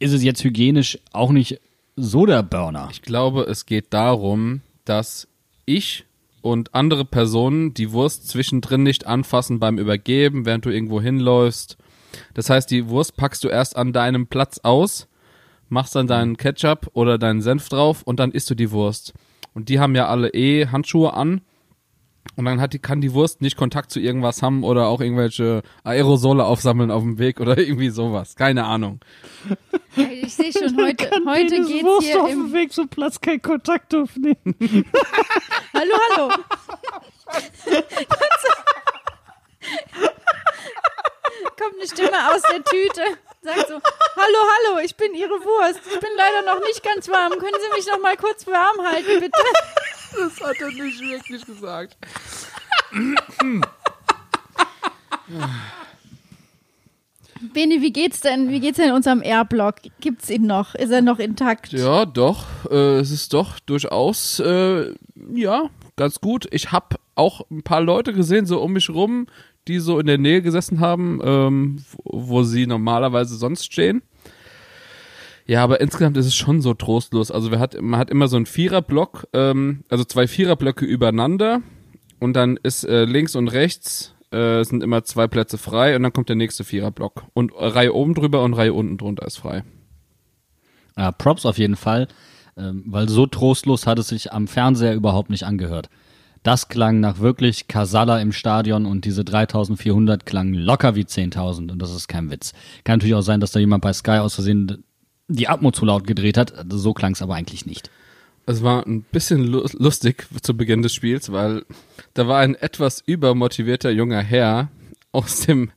ist es jetzt hygienisch auch nicht so der Burner. Ich glaube, es geht darum, dass ich und andere Personen die Wurst zwischendrin nicht anfassen beim Übergeben, während du irgendwo hinläufst. Das heißt, die Wurst packst du erst an deinem Platz aus, machst dann deinen Ketchup oder deinen Senf drauf und dann isst du die Wurst. Und die haben ja alle eh Handschuhe an. Und dann hat die, kann die Wurst nicht Kontakt zu irgendwas haben oder auch irgendwelche Aerosole aufsammeln auf dem Weg oder irgendwie sowas. Keine Ahnung. Ich sehe schon, heute, heute geht's hier im... Weg zum Platz keinen Kontakt aufnehmen. Hallo, hallo. Kommt eine Stimme aus der Tüte, sagt so, hallo, bin Ihre Wurst. Ich bin leider noch nicht ganz warm. Können Sie mich noch mal kurz warm halten, bitte? Das hat er nicht wirklich gesagt. Beni, wie geht's denn? Wie geht's denn unserem Airblock? Gibt's ihn noch? Ist er noch intakt? Ja, doch. Äh, es ist doch durchaus, äh, ja, ganz gut. Ich habe auch ein paar Leute gesehen, so um mich rum, die so in der Nähe gesessen haben, ähm, wo, wo sie normalerweise sonst stehen. Ja, aber insgesamt ist es schon so trostlos. Also wir hat, man hat immer so einen Viererblock, ähm, also zwei Viererblöcke übereinander und dann ist äh, links und rechts äh, sind immer zwei Plätze frei und dann kommt der nächste Viererblock. Und Reihe oben drüber und Reihe unten drunter ist frei. Ja, Props auf jeden Fall, ähm, weil so trostlos hat es sich am Fernseher überhaupt nicht angehört. Das klang nach wirklich Kasala im Stadion und diese 3400 klangen locker wie 10.000 und das ist kein Witz. Kann natürlich auch sein, dass da jemand bei Sky aus Versehen die Atmo zu laut gedreht hat. So klang es aber eigentlich nicht. Es war ein bisschen lu- lustig zu Beginn des Spiels, weil da war ein etwas übermotivierter junger Herr aus dem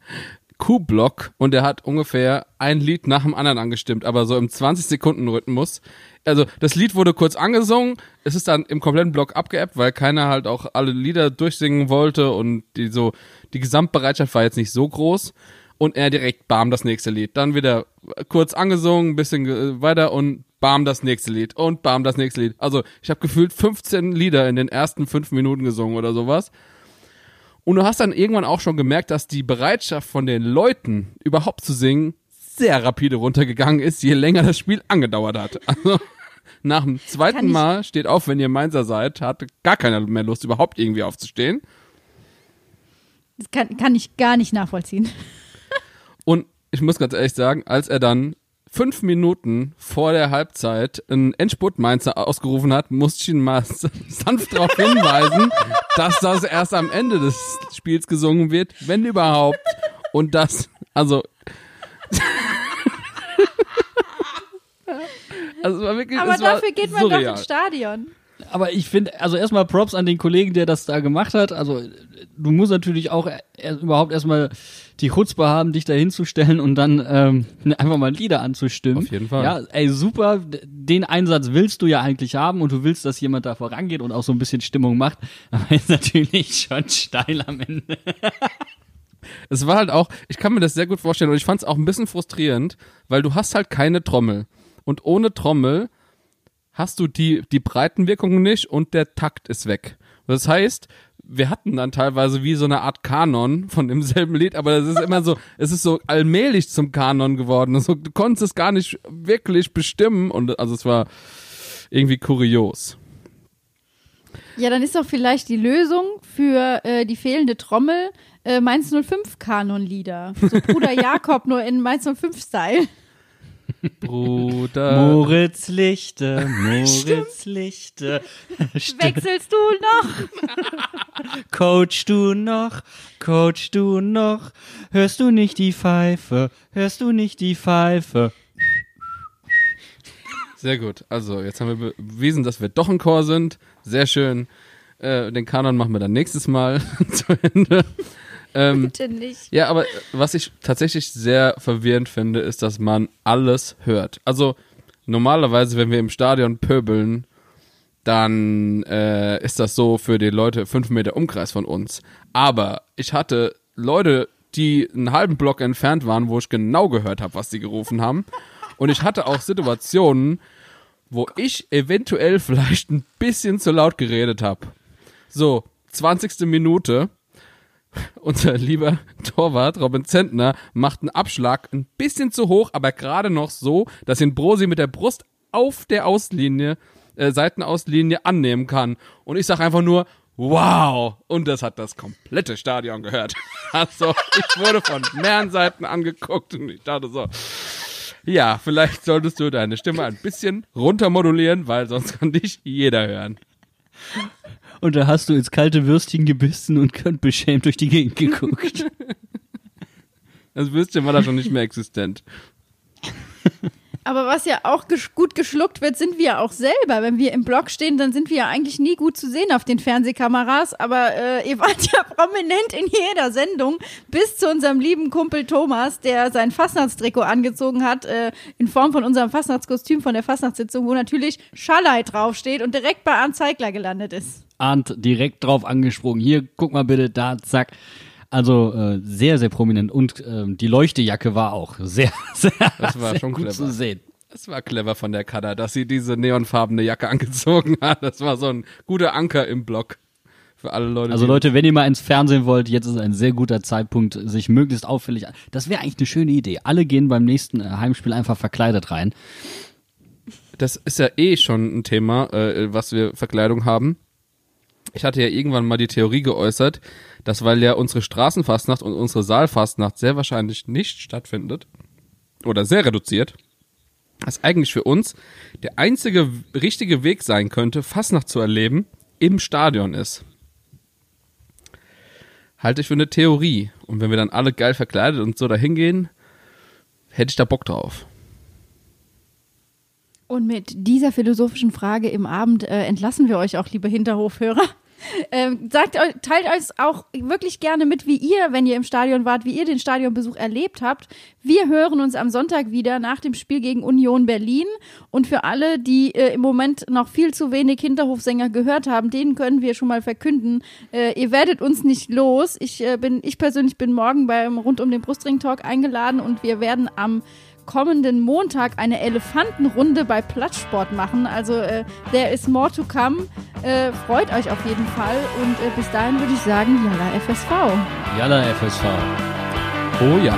Q-Block und der hat ungefähr ein Lied nach dem anderen angestimmt, aber so im 20-Sekunden-Rhythmus. Also das Lied wurde kurz angesungen, es ist dann im kompletten Block abgeappt, weil keiner halt auch alle Lieder durchsingen wollte und die so die Gesamtbereitschaft war jetzt nicht so groß und er direkt bam das nächste Lied. Dann wieder kurz angesungen, ein bisschen weiter und bam das nächste Lied und bam das nächste Lied. Also ich habe gefühlt 15 Lieder in den ersten fünf Minuten gesungen oder sowas. Und du hast dann irgendwann auch schon gemerkt, dass die Bereitschaft von den Leuten überhaupt zu singen sehr rapide runtergegangen ist, je länger das Spiel angedauert hat. Also nach dem zweiten Mal steht auf, wenn ihr Mainzer seid, hatte gar keiner mehr Lust, überhaupt irgendwie aufzustehen. Das kann, kann ich gar nicht nachvollziehen. Und ich muss ganz ehrlich sagen, als er dann fünf Minuten vor der Halbzeit einen Endspurt Mainzer ausgerufen hat, musste ich ihn mal sanft darauf hinweisen, dass das erst am Ende des Spiels gesungen wird, wenn überhaupt. Und das, also. also war wirklich, Aber dafür geht man surreal. doch ins Stadion. Aber ich finde, also erstmal Props an den Kollegen, der das da gemacht hat. Also du musst natürlich auch er, überhaupt erstmal die Chutzpe haben, dich da hinzustellen und dann ähm, einfach mal Lieder anzustimmen. Auf jeden Fall. Ja, ey, super. Den Einsatz willst du ja eigentlich haben und du willst, dass jemand da vorangeht und auch so ein bisschen Stimmung macht. Aber ist natürlich schon steil am Ende. Es war halt auch, ich kann mir das sehr gut vorstellen und ich fand es auch ein bisschen frustrierend, weil du hast halt keine Trommel. Und ohne Trommel hast du die, die Breitenwirkung nicht und der Takt ist weg. Das heißt, wir hatten dann teilweise wie so eine Art Kanon von demselben Lied, aber das ist immer so, es ist so allmählich zum Kanon geworden. Also, du konntest es gar nicht wirklich bestimmen und also es war irgendwie kurios. Ja, dann ist doch vielleicht die Lösung für äh, die fehlende Trommel äh, Mainz 05 Kanonlieder. So Bruder Jakob nur in Mainz 05 Style. Bruder. Moritz Lichte, Moritz Lichte. Wechselst du noch? Coach du noch, Coach du noch. Hörst du nicht die Pfeife, hörst du nicht die Pfeife. Sehr gut. Also, jetzt haben wir bewiesen, dass wir doch ein Chor sind. Sehr schön. Äh, den Kanon machen wir dann nächstes Mal zu Ende. Ähm, Bitte nicht. ja, aber was ich tatsächlich sehr verwirrend finde, ist, dass man alles hört. Also, normalerweise, wenn wir im Stadion pöbeln, dann äh, ist das so für die Leute fünf Meter Umkreis von uns. Aber ich hatte Leute, die einen halben Block entfernt waren, wo ich genau gehört habe, was die gerufen haben. Und ich hatte auch Situationen, wo ich eventuell vielleicht ein bisschen zu laut geredet habe. So, 20. Minute. Unser lieber Torwart Robin Zentner macht einen Abschlag ein bisschen zu hoch, aber gerade noch so, dass ihn Brosi mit der Brust auf der Auslinie, äh, Seitenauslinie annehmen kann. Und ich sag einfach nur, wow! Und das hat das komplette Stadion gehört. Also, ich wurde von mehreren Seiten angeguckt und ich dachte so, ja, vielleicht solltest du deine Stimme ein bisschen runtermodulieren, weil sonst kann dich jeder hören. Und da hast du ins kalte Würstchen gebissen und könnt beschämt durch die Gegend geguckt. Das Würstchen war da schon nicht mehr existent. Aber was ja auch gesch gut geschluckt wird, sind wir auch selber. Wenn wir im Block stehen, dann sind wir ja eigentlich nie gut zu sehen auf den Fernsehkameras. Aber äh, ihr wart ja prominent in jeder Sendung, bis zu unserem lieben Kumpel Thomas, der sein Fastnachtstrikot angezogen hat, äh, in Form von unserem Fastnachtskostüm von der Fastnachtssitzung, wo natürlich Schallei draufsteht und direkt bei Arndt Zeigler gelandet ist. Arndt direkt drauf angesprungen. Hier, guck mal bitte, da, zack. Also äh, sehr, sehr prominent. Und ähm, die Leuchtejacke war auch sehr, sehr, Das war sehr schon gut clever. zu sehen. Das war clever von der Kada, dass sie diese neonfarbene Jacke angezogen hat. Das war so ein guter Anker im Block. Für alle Leute. Also Leute, wenn ihr mal ins Fernsehen wollt, jetzt ist ein sehr guter Zeitpunkt, sich möglichst auffällig. an- Das wäre eigentlich eine schöne Idee. Alle gehen beim nächsten äh, Heimspiel einfach verkleidet rein. Das ist ja eh schon ein Thema, äh, was wir Verkleidung haben. Ich hatte ja irgendwann mal die Theorie geäußert, dass weil ja unsere Straßenfastnacht und unsere Saalfastnacht sehr wahrscheinlich nicht stattfindet oder sehr reduziert, dass eigentlich für uns der einzige richtige Weg sein könnte, Fastnacht zu erleben, im Stadion ist. Halte ich für eine Theorie. Und wenn wir dann alle geil verkleidet und so dahin gehen, hätte ich da Bock drauf. Und mit dieser philosophischen Frage im Abend äh, entlassen wir euch auch, liebe Hinterhofhörer. Ähm, sagt teilt euch auch wirklich gerne mit, wie ihr, wenn ihr im Stadion wart, wie ihr den Stadionbesuch erlebt habt. Wir hören uns am Sonntag wieder nach dem Spiel gegen Union Berlin. Und für alle, die äh, im Moment noch viel zu wenig Hinterhofsänger gehört haben, denen können wir schon mal verkünden, äh, ihr werdet uns nicht los. Ich äh, bin, ich persönlich bin morgen beim rund um den Brustring Talk eingeladen und wir werden am kommenden Montag eine Elefantenrunde bei Plattsport machen. Also äh, there is more to come. Äh, freut euch auf jeden Fall und äh, bis dahin würde ich sagen, Jalla FSV. Jalla FSV. Oh ja.